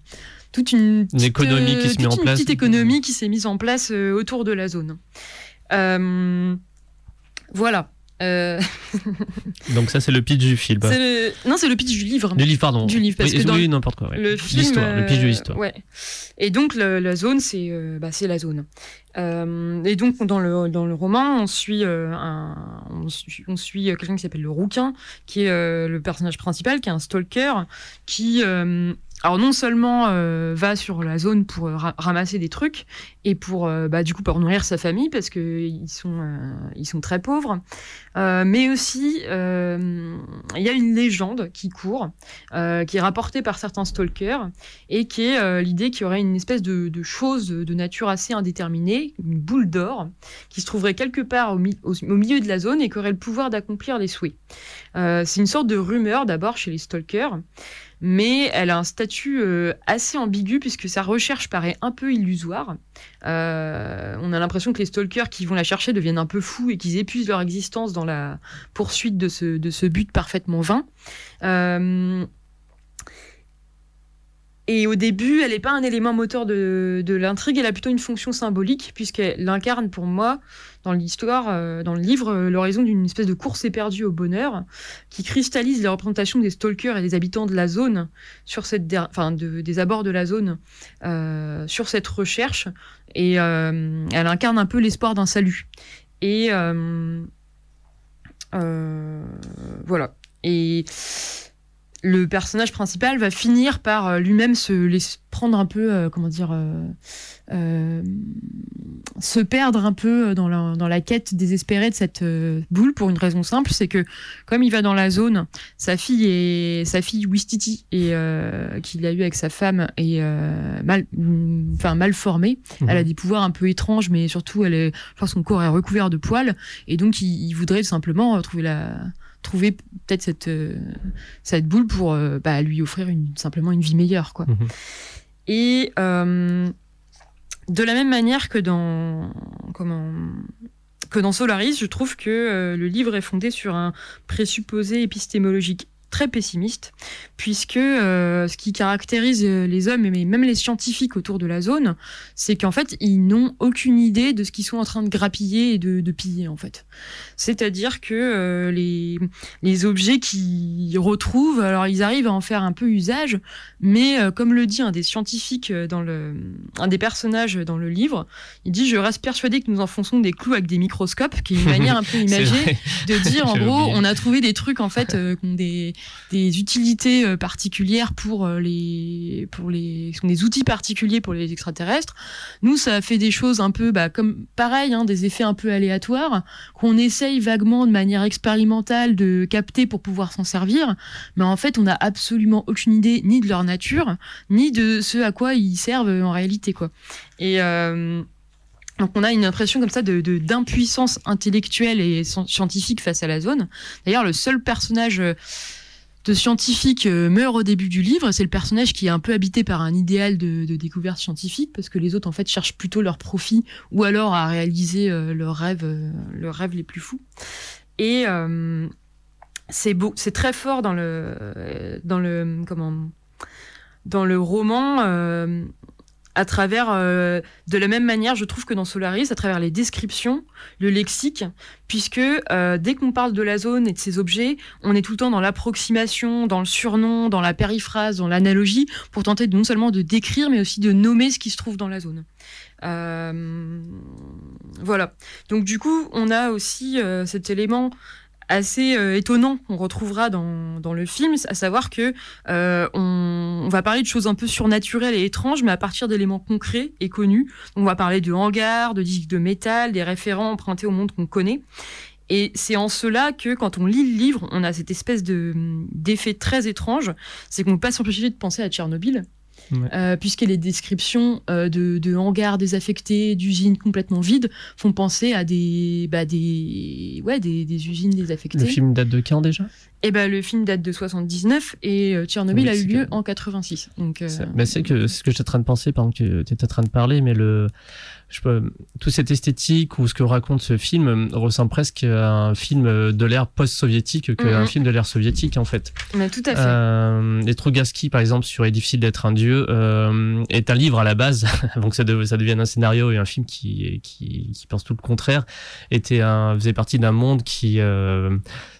S6: Toute une, petite,
S5: économie qui se
S6: toute
S5: met en
S6: une
S5: place.
S6: petite économie qui s'est mise en place euh, autour de la zone. Euh, voilà. Euh, [laughs]
S5: Donc ça, c'est le pitch du film.
S6: le... Non, c'est le pitch du livre.
S5: Du livre, pardon.
S6: Du livre, parce
S5: oui,
S6: que
S5: oui, n'importe quoi. ouais.
S6: Le film.
S5: L'histoire, le pitch de l'histoire.
S6: Ouais. Et donc, le- la zone, c'est euh, bah, c'est la zone. Et donc, dans le, dans le roman, on suit, un, on suit, suit quelqu'un qui s'appelle le Rouquin, qui est le personnage principal, qui est un stalker, qui. Alors non seulement euh, va sur la zone pour euh, ra- ramasser des trucs et pour euh, bah, du coup pour nourrir sa famille parce que ils sont très pauvres, mais aussi il y a une légende qui court qui est rapportée par certains stalkers et qui est l'idée qu'il y aurait une espèce de, chose de nature assez indéterminée, une boule d'or, qui se trouverait quelque part au, mi- au- au milieu de la zone et qui aurait le pouvoir d'accomplir les souhaits. C'est une sorte de rumeur d'abord chez les stalkers, mais elle a un statut euh, assez ambigu puisque sa recherche paraît un peu illusoire. Euh, on a l'impression que les stalkers qui vont la chercher deviennent un peu fous et qu'ils épuisent leur existence dans la poursuite de ce, but parfaitement vain. Euh, et au début, elle n'est pas un élément moteur de, l'intrigue, elle a plutôt une fonction symbolique, puisqu'elle incarne pour moi, dans l'histoire, euh, dans le livre, euh, l'horizon d'une espèce de course éperdue au bonheur, qui cristallise les représentations des stalkers et des habitants de la zone, sur cette enfin, de- des abords de la zone, euh, sur cette recherche, et elle incarne un peu l'espoir d'un salut. Et voilà. Et le personnage principal va finir par euh, lui-même se laisser prendre un peu, euh, comment dire, euh, euh, se perdre un peu dans la, dans la quête désespérée de cette euh, boule pour une raison simple, c'est que comme il va dans la zone, sa fille est sa fille Wistiti et euh, qu'il a eu avec sa femme est euh, mal, enfin mal formée.
S5: Mhm.
S6: Elle a des pouvoirs un peu étranges, mais surtout elle est, je pense, son corps est recouvert de poils et donc il, il voudrait simplement euh, trouver la trouver peut-être cette euh, cette boule pour euh, bah, lui offrir une, simplement une vie meilleure quoi.
S5: Mhm.
S6: Et euh, de la même manière que dans comment que dans Solaris, je trouve que le livre est fondé sur un présupposé épistémologique très pessimiste, puisque euh, ce qui caractérise euh, les hommes, et même les scientifiques autour de la zone, c'est qu'en fait, ils n'ont aucune idée de ce qu'ils sont en train de grappiller et de, de piller, en fait. C'est-à-dire que euh, les, les objets qu'ils retrouvent, alors ils arrivent à en faire un peu usage, mais euh, comme le dit un des scientifiques dans le, un des personnages dans le livre, il dit « Je reste persuadé que nous enfonçons des clous avec des microscopes », qui est une manière un peu [laughs] imagée de dire [laughs] en gros
S5: oublié.
S6: on a trouvé des trucs en fait qui ont des, des utilités euh, particulières pour euh, les pour les des outils particuliers pour les extraterrestres. Nous ça fait des choses un peu bah, comme pareil hein, des effets un peu aléatoires qu'on essaye vaguement de manière expérimentale de capter pour pouvoir s'en servir. Mais en fait on n'a absolument aucune idée ni de leur nature ni de ce à quoi ils servent en réalité quoi. Et euh, donc on a une impression comme ça de d'impuissance intellectuelle et sci- scientifique face à la zone. D'ailleurs, le seul personnage scientifique euh, meurt au début du livre. C'est le personnage qui est un peu habité par un idéal de, découverte scientifique, parce que les autres en fait cherchent plutôt leur profit ou alors à réaliser euh, leurs rêves, euh, leurs rêves les plus fous. Et c'est beau, c'est très fort dans le dans le comment dans le roman. À travers, euh, de la même manière, je trouve que dans Solaris, à travers les descriptions, le lexique, puisque euh, dès qu'on parle de la zone et de ses objets, on est tout le temps dans l'approximation, dans le surnom, dans la périphrase, dans l'analogie, pour tenter de, non seulement de décrire, mais aussi de nommer ce qui se trouve dans la zone. Euh, voilà. Donc du coup, on a aussi cet élément assez euh, étonnant qu'on retrouvera dans, dans le film, à savoir que euh, on, on va parler de choses un peu surnaturelles et étranges, mais à partir d'éléments concrets et connus. On va parler de hangars, de disques de métal, des référents empruntés au monde qu'on connaît. Et c'est en cela que quand on lit le livre, on a cette espèce de d'effet très étrange, c'est qu'on ne peut pas s'empêcher de penser à Tchernobyl.
S5: Ouais.
S6: Euh, puisque les descriptions euh, de, de hangars désaffectés, d'usines complètement vides, font penser à des, bah, des, ouais, des, des usines désaffectées.
S5: Le film date de quand déjà?
S6: Et ben le film date de 79 et euh, Tchernobyl
S5: Oui,
S6: a eu lieu
S5: que-
S6: en 86. Donc euh,
S5: bah, c'est que c'est ce que j'étais en train de penser pendant que tu étais en train de parler, mais le, je peux, toute cette esthétique ou ce que raconte ce film euh, ressemble presque à un film euh, de l'ère post-soviétique qu'un
S6: Mhm.
S5: film de l'ère soviétique en fait.
S6: mais tout à fait.
S5: Euh, et Trogaski, par exemple, sur Il est difficile d'être un dieu, euh, est un livre à la base, [laughs] avant que ça, de- ça devienne un scénario et un film qui, qui, qui pense tout le contraire, était un, faisait partie d'un monde qui... Euh,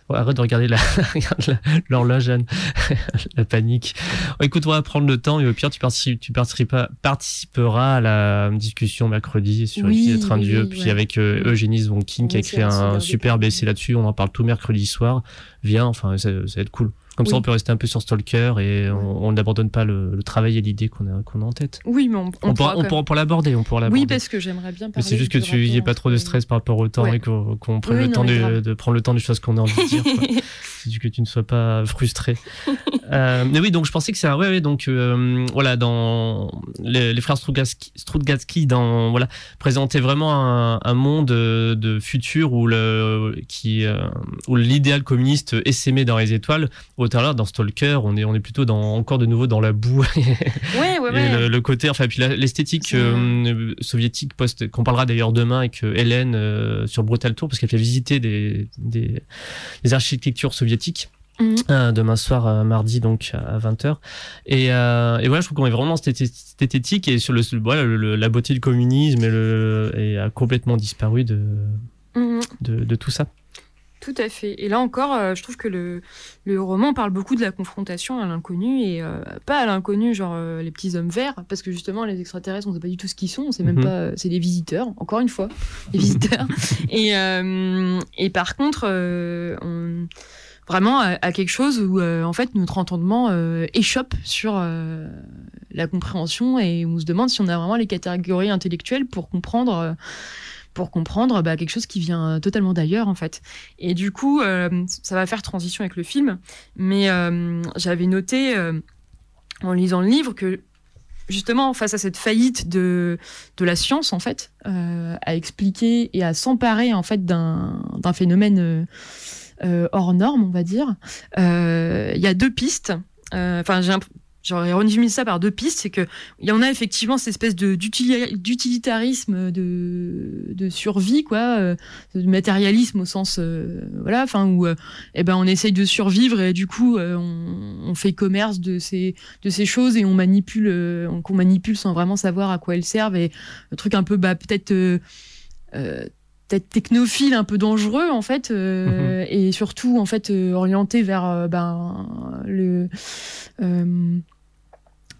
S5: oh, arrête de regarder la- [laughs] regarde la- l'horloge, Anne. [laughs] la panique. Oh, écoute, on va prendre le temps et au pire, tu, participes, tu participeras, participeras à la discussion mercredi sur
S6: Oui,
S5: un
S6: oui,
S5: dieu,
S6: oui,
S5: puis
S6: ouais.
S5: avec euh, Eugénie Zvonkin qui a écrit un
S6: pour-
S5: essai là-dessus, on en parle tout mercredi soir. Viens, enfin, ça, ça va être cool. Comme ça, on peut rester un peu sur Stalker et on on n'abandonne pas le, le travail et l'idée qu'on a, qu'on a en tête.
S6: Oui, mais on,
S5: On, pourra,
S6: pourra
S5: on
S6: même-
S5: pourra pour l'aborder, on pourra.
S6: Oui, parce que j'aimerais bien
S5: Mais c'est juste que tu y aies
S6: rapport
S5: pas trop de stress par rapport au temps
S6: Ouais.
S5: et qu'on prenne
S6: Oui,
S5: le
S6: non,
S5: temps de, prendre le temps des choses qu'on a envie de dire. quoi. [laughs] Que tu ne sois pas frustré. [laughs] Euh, mais oui, donc je pensais que c'est un. Ouais, ouais, donc euh, voilà, dans les, les frères Strugatsky, Strugatsky dans voilà, présentaient vraiment un, un monde de, de futur où le qui euh, où l'idéal communiste essaimait dans les étoiles. Au là dans Stalker, on est on est plutôt dans encore de nouveau dans la boue [laughs]
S6: Ouais, ouais,
S5: et
S6: ouais.
S5: le, le côté, enfin, puis l'esthétique euh, soviétique post, qu'on parlera d'ailleurs demain avec euh, Hélène euh, sur Brutal Tour, parce qu'elle fait visiter des, des, des architectures soviétiques.
S6: Mhm.
S5: euh, demain soir, euh, mardi, donc à 20h. Et, euh, et voilà, je trouve qu'on est vraiment dans cette, esthétique et sur le, voilà, le- la beauté du communisme et, le, et a complètement disparu de,
S6: Mhm.
S5: de, de tout ça.
S6: Tout à fait. Et là encore, je trouve que le, le roman parle beaucoup de la confrontation à l'inconnu et pas à l'inconnu, genre les petits hommes verts, parce que justement, les extraterrestres, on sait pas du tout ce qu'ils sont, on sait même
S5: Mhm.
S6: pas, c'est des visiteurs, encore une fois, des visiteurs. [laughs] et, et par contre, on, vraiment à, quelque chose où, euh, en fait, notre entendement euh, échoppe sur euh, la compréhension et on se demande si on a vraiment les catégories intellectuelles pour comprendre. euh, pour comprendre bah, quelque chose qui vient totalement d'ailleurs en fait. Et du coup, ça va faire transition avec le film, mais j'avais noté en lisant le livre que justement face à cette faillite de, de la science en fait, à expliquer et à s'emparer en fait d'un phénomène hors norme, on va dire, euh, il y a deux pistes. Euh, Enfin, j'aurais résumé ça par deux pistes, c'est que il y en a effectivement cette espèce d'utilitarisme de, de survie, quoi, euh, de matérialisme au sens, euh, voilà, où, euh, eh ben on essaye de survivre et du coup euh, on, fait commerce de ces de ces choses et on manipule, euh, on- manipule sans vraiment savoir à quoi elles servent et le truc un peu bah peut-être euh, euh, peut-être technophile, un peu dangereux en fait, euh, et surtout en fait euh, orienté vers euh, ben le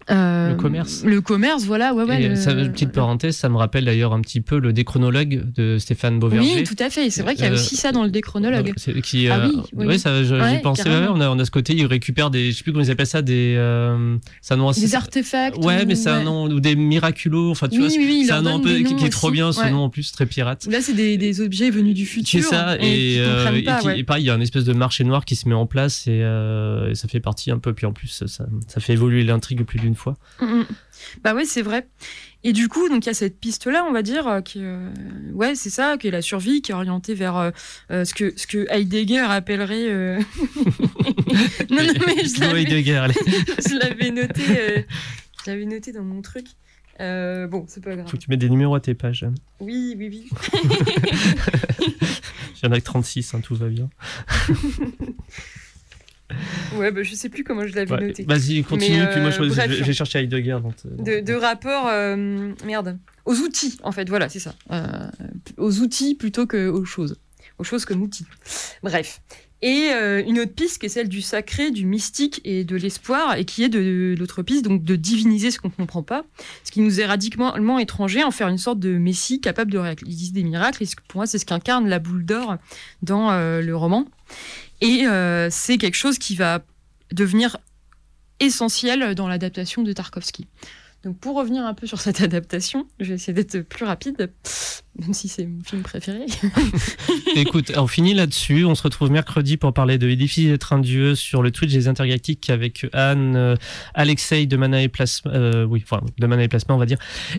S5: Le commerce.
S6: Le commerce, voilà, ouais, ouais.
S5: Et
S6: le-
S5: ça, petite parenthèse, ça me rappelle d'ailleurs un petit peu le déchronologue de Stéphane Beauverger.
S6: Oui, tout à fait. C'est vrai qu'il y a
S5: Euh,
S6: aussi ça dans le déchronologue.
S5: Qui,
S6: Ah
S5: euh,
S6: oui, oui,
S5: ouais, ça, je-
S6: Ouais,
S5: j'y pensais. on, a, on a ce côté, il récupère des, je sais plus comment ils appellent ça, des, euh, assez-
S6: Des artefacts.
S5: Ouais,
S6: ou-
S5: mais c'est un nom ou des miraculos. Enfin, tu
S6: Oui,
S5: vois,
S6: oui, oui, il
S5: c'est un nom un peu qui, est trop bien, ce nom en plus très pirate.
S6: Là, c'est des, des objets venus du futur.
S5: C'est ça,
S6: et,
S5: et,
S6: qui
S5: euh,
S6: comprennent
S5: et
S6: pas,
S5: qui-
S6: ouais.
S5: et pareil, il y a une espèce de marché noir qui se met en place et, euh, ça fait partie un peu. Puis en plus, ça, ça fait évoluer l'intrigue plus d'une fois.
S6: Mm, mm. Bah ouais, c'est vrai. Et du coup, donc il y a cette piste-là, on va dire, euh, qui, euh, ouais, c'est ça, qui est la survie, qui est orientée vers euh, ce que ce que Heidegger appellerait. euh, [laughs] non, non, mais je l'avais,
S5: Heidegger, allez. [laughs]
S6: je l'avais noté, je l'avais noté dans mon truc. Bon, c'est pas grave.
S5: Faut que tu mettes des numéros à tes pages. hein.
S6: Oui, oui, oui. [laughs]
S5: Il y en a que 36, hein, tout va bien.
S6: Ouais, bah je sais plus comment je l'avais
S5: Ouais,
S6: noté.
S5: Vas-y, continue, puis moi je,
S6: euh,
S5: chercher Heidegger. Te-
S6: de, de rapport euh, merde aux outils en fait voilà c'est ça. Euh, aux outils plutôt que aux choses. Aux choses comme outils. Bref. Et euh, une autre piste qui est celle du sacré du mystique et de l'espoir et qui est de l'autre piste donc de diviniser ce qu'on ne comprend pas ce qui nous est radicalement étranger en faire une sorte de messie capable de réaliser des miracles et pour moi c'est ce qu'incarne la boule d'or dans euh, le roman et euh, c'est quelque chose qui va devenir essentiel dans l'adaptation de Tarkovsky. Donc pour revenir un peu sur cette adaptation, je vais essayer d'être plus rapide, même si c'est mon film préféré. [laughs]
S5: Écoute, on finit là-dessus. On se retrouve mercredi pour parler de Difficile d'être un dieu sur le Twitch des Intergalactiques avec Anne, euh, Alexei de Mana et Plasma, euh, oui, enfin, de Mana et Plasma, on va dire,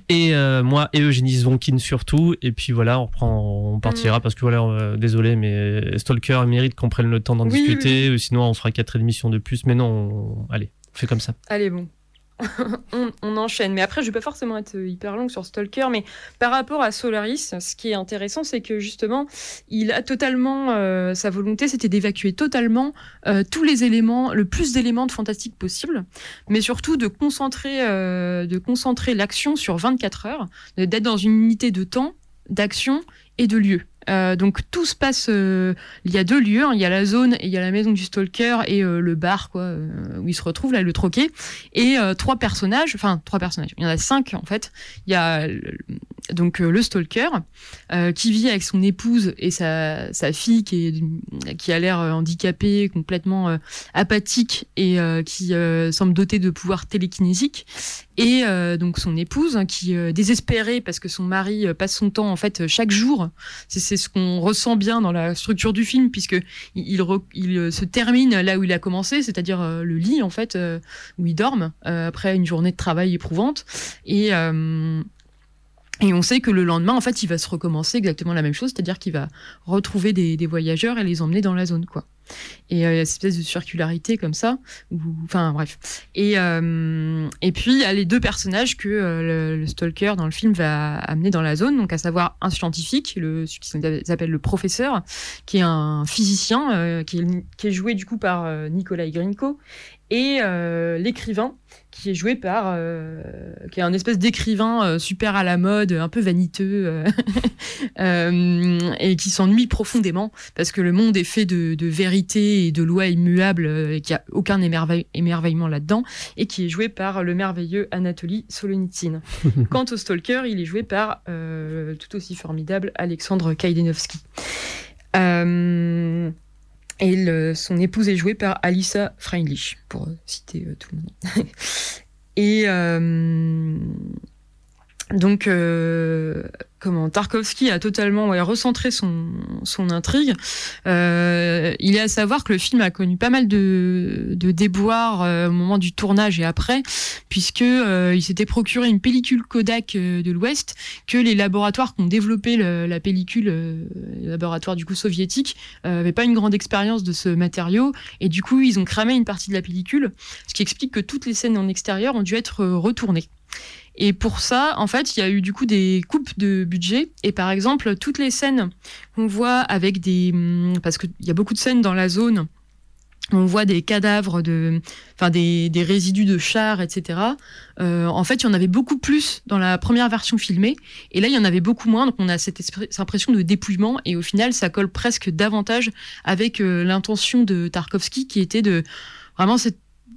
S5: et euh, moi et Eugénie Zvonkin surtout. Et puis voilà, on reprend, on partira parce que voilà, euh, désolé, mais Stalker mérite qu'on prenne le temps d'en
S6: Oui,
S5: discuter. Sinon, on fera quatre émissions de plus. Mais non, on- allez, on fait comme ça.
S6: Allez bon. [laughs] on, enchaîne. Mais après, je vais pas forcément être hyper longue sur Stalker, mais par rapport à Solaris, ce qui est intéressant, c'est que justement, il a totalement euh, sa volonté, c'était d'évacuer totalement euh, tous les éléments, le plus d'éléments de fantastique possible, mais surtout de concentrer, euh, de concentrer l'action sur 24 heures, d'être dans une unité de temps, d'action et de lieu. Euh, donc tout se passe. euh, il y a deux lieux. hein. il y a la zone et il y a la maison du stalker et euh, le bar quoi euh, où il se retrouve là, le troquet. Et euh, trois personnages. Enfin trois personnages. Il y en a cinq en fait. Il y a donc euh, le stalker qui vit avec son épouse et sa, sa fille qui est qui a l'air handicapée, complètement apathique et qui semble dotée de pouvoirs télékinésiques. Et euh, donc son épouse hein, qui euh, désespérée parce que son mari euh, passe son temps en fait euh, chaque jour c'est ce qu'on ressent bien dans la structure du film, puisque il, il se termine là où il a commencé, c'est-à-dire le lit, en fait, où il dorme, après une journée de travail éprouvante. Et, et on sait que le lendemain, en fait, il va se recommencer exactement la même chose, c'est-à-dire qu'il va retrouver des, voyageurs et les emmener dans la zone, quoi. Et euh, cette espèce de circularité comme ça, enfin bref. Et, euh, et puis il y a les deux personnages que euh, le, stalker dans le film va amener dans la zone, donc à savoir un scientifique, le, ce qui s'appelle le professeur, qui est un physicien, euh, qui, est, joué du coup par euh, Nikolai Grinko, et l'écrivain qui est joué par euh, qui est un espèce d'écrivain euh, super à la mode un peu vaniteux euh, [laughs] et qui s'ennuie profondément parce que le monde est fait de, de vérité et de lois immuables et qu'il n'y a aucun émerveille- émerveillement là-dedans et qui est joué par le merveilleux Anatoly Solonitsyn. [laughs] Quant au Stalker, il est joué par tout aussi formidable Alexandre Kaidenovski. Euh, et son épouse est jouée par Alissa Freundlich, pour citer euh, tout le monde. [laughs] et euh, donc, euh, comment Tarkovsky a totalement recentré son, intrigue. Euh, il est à savoir que le film a connu pas mal de, déboires euh, au moment du tournage et après, puisque il s'était procuré une pellicule Kodak de l'Ouest que les laboratoires qui ont développé la pellicule, les laboratoires du coup soviétiques, n'avaient pas une grande expérience de ce matériau et du coup ils ont cramé une partie de la pellicule, ce qui explique que toutes les scènes en extérieur ont dû être retournées. Et pour ça, en fait, il y a eu du coup des coupes de budget. Et par exemple, toutes les scènes qu'on voit avec des... hum, Parce qu'il y a beaucoup de scènes dans la zone, on voit des cadavres, de, enfin des, des résidus de chars, etc. Euh, en fait, il y en avait beaucoup plus dans la première version filmée. Et là, il y en avait beaucoup moins. Donc on a cette, impression de dépouillement. Et au final, ça colle presque davantage avec euh, l'intention de Tarkovsky qui était de vraiment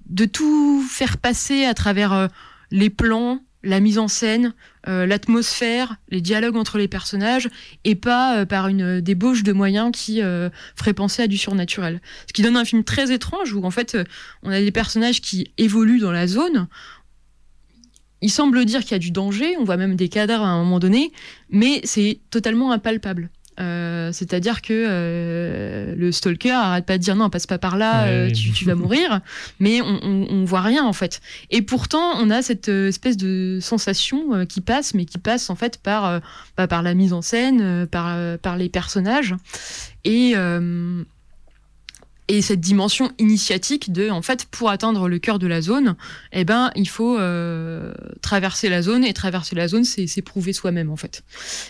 S6: de tout faire passer à travers euh, les plans, la mise en scène, euh, l'atmosphère, les dialogues entre les personnages, et pas euh, par une débauche de moyens qui euh, ferait penser à du surnaturel. Ce qui donne un film très étrange où en fait on a des personnages qui évoluent dans la zone. Il semble dire qu'il y a du danger, on voit même des cadavres à un moment donné, mais c'est totalement impalpable. Euh, C'est-à-dire que euh, le stalker arrête pas de dire non, passe pas par là,
S5: Ouais,
S6: euh, tu, tu vas mourir, mais on, on, on voit rien en fait. Et pourtant, on a cette espèce de sensation qui passe, mais qui passe en fait par, bah, par la mise en scène, par, par les personnages. Et, et cette dimension initiatique de, en fait, pour atteindre le cœur de la zone, eh ben, il faut euh, traverser la zone. Et traverser la zone, c'est c'est prouver soi-même, en fait.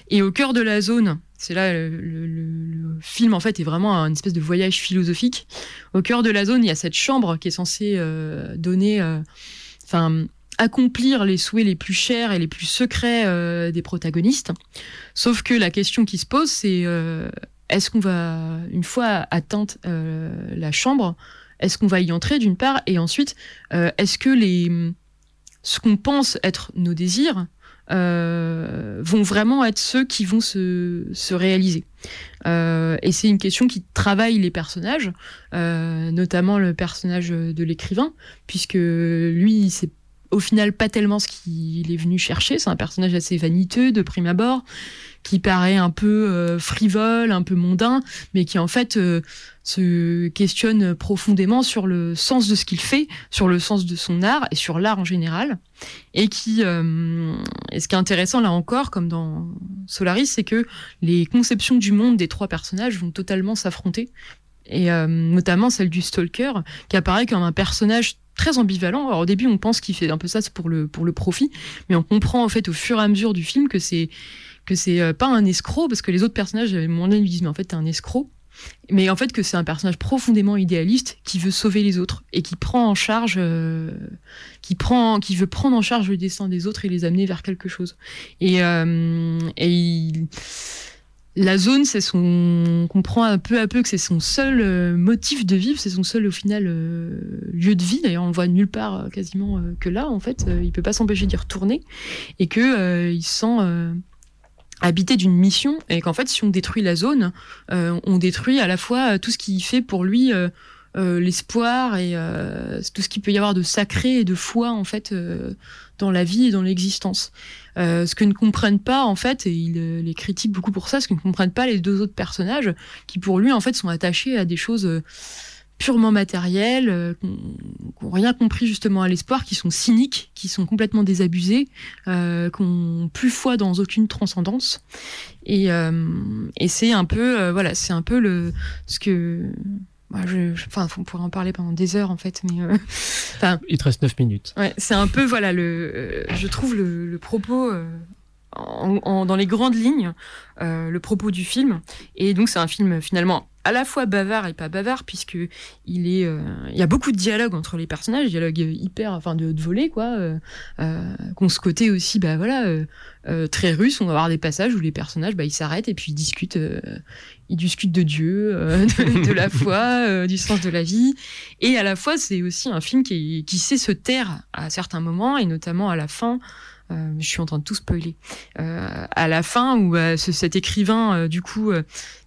S6: Et au cœur de la zone, c'est là le, film, en fait, est vraiment un espèce de voyage philosophique. Au cœur de la zone, il y a cette chambre qui est censée euh, donner, euh, enfin, accomplir les souhaits les plus chers et les plus secrets des protagonistes. Sauf que la question qui se pose, c'est est-ce qu'on va, une fois atteinte euh, la chambre, est-ce qu'on va y entrer d'une part, et ensuite, euh, est-ce que les, ce qu'on pense être nos désirs euh, vont vraiment être ceux qui vont se, se réaliser? Et c'est une question qui travaille les personnages, notamment le personnage de l'écrivain, puisque lui, c'est au final pas tellement ce qu'il est venu chercher. C'est un personnage assez vaniteux de prime abord, qui paraît un peu euh, frivole, un peu mondain, mais qui en fait euh, se questionne profondément sur le sens de ce qu'il fait, sur le sens de son art et sur l'art en général. Et qui, euh, et ce qui est intéressant là encore, comme dans Solaris, c'est que les conceptions du monde des trois personnages vont totalement s'affronter. Et euh, notamment celle du Stalker, qui apparaît comme un personnage très ambivalent. Alors au début, on pense qu'il fait un peu ça pour le, pour le profit, mais on comprend en fait au fur et à mesure du film que c'est que c'est euh, pas un escroc, parce que les autres personnages, à moment donné, lui disent, mais en fait, t'es un escroc. Mais en fait, que c'est un personnage profondément idéaliste qui veut sauver les autres et qui prend en charge, euh, qui prend, qui veut prendre en charge le destin des autres et les amener vers quelque chose. Et, euh, et il- la zone, c'est son, on comprend peu à peu que c'est son seul euh, motif de vivre, c'est son seul au final euh, lieu de vie. D'ailleurs, on le voit nulle part euh, quasiment que là. En fait, il peut pas s'empêcher d'y retourner et que euh, il se sent habité d'une mission et qu'en fait, si on détruit la zone, on détruit à la fois tout ce qui fait pour lui l'espoir et tout ce qu'il peut y avoir de sacré et de foi en fait dans la vie et dans l'existence. Euh, ce que ne comprennent pas en fait, et il euh, les critique beaucoup pour ça, ce que ne comprennent pas les deux autres personnages qui pour lui en fait sont attachés à des choses euh, purement matérielles, euh, qui n'ont rien compris justement à l'espoir, qui sont cyniques, qui sont complètement désabusés, euh, qui n'ont plus foi dans aucune transcendance. Et, et c'est un peu, voilà, c'est un peu le ce que. Moi, je, je- enfin, on pourrait en parler pendant des heures en fait, mais euh, [laughs]
S5: Il te reste 9 minutes.
S6: Ouais, c'est un peu voilà le, euh, je trouve le, le propos euh, en, en- dans les grandes lignes, euh, le propos du film. Et donc c'est un film finalement à la fois bavard et pas bavard puisque il est, euh, y a beaucoup de dialogues entre les personnages, dialogues hyper, enfin de, de volée quoi, euh, euh, qu'on se côté aussi, bah voilà, très russe. On va avoir des passages où les personnages, bah ils s'arrêtent et puis ils discutent, ils discutent de Dieu, [laughs] de, la foi, du sens de la vie. Et à la fois, c'est aussi un film qui, qui sait se taire à certains moments, et notamment à la fin. Euh, je suis en train de tout spoiler. Euh, à la fin, où euh, ce- cet écrivain, du coup,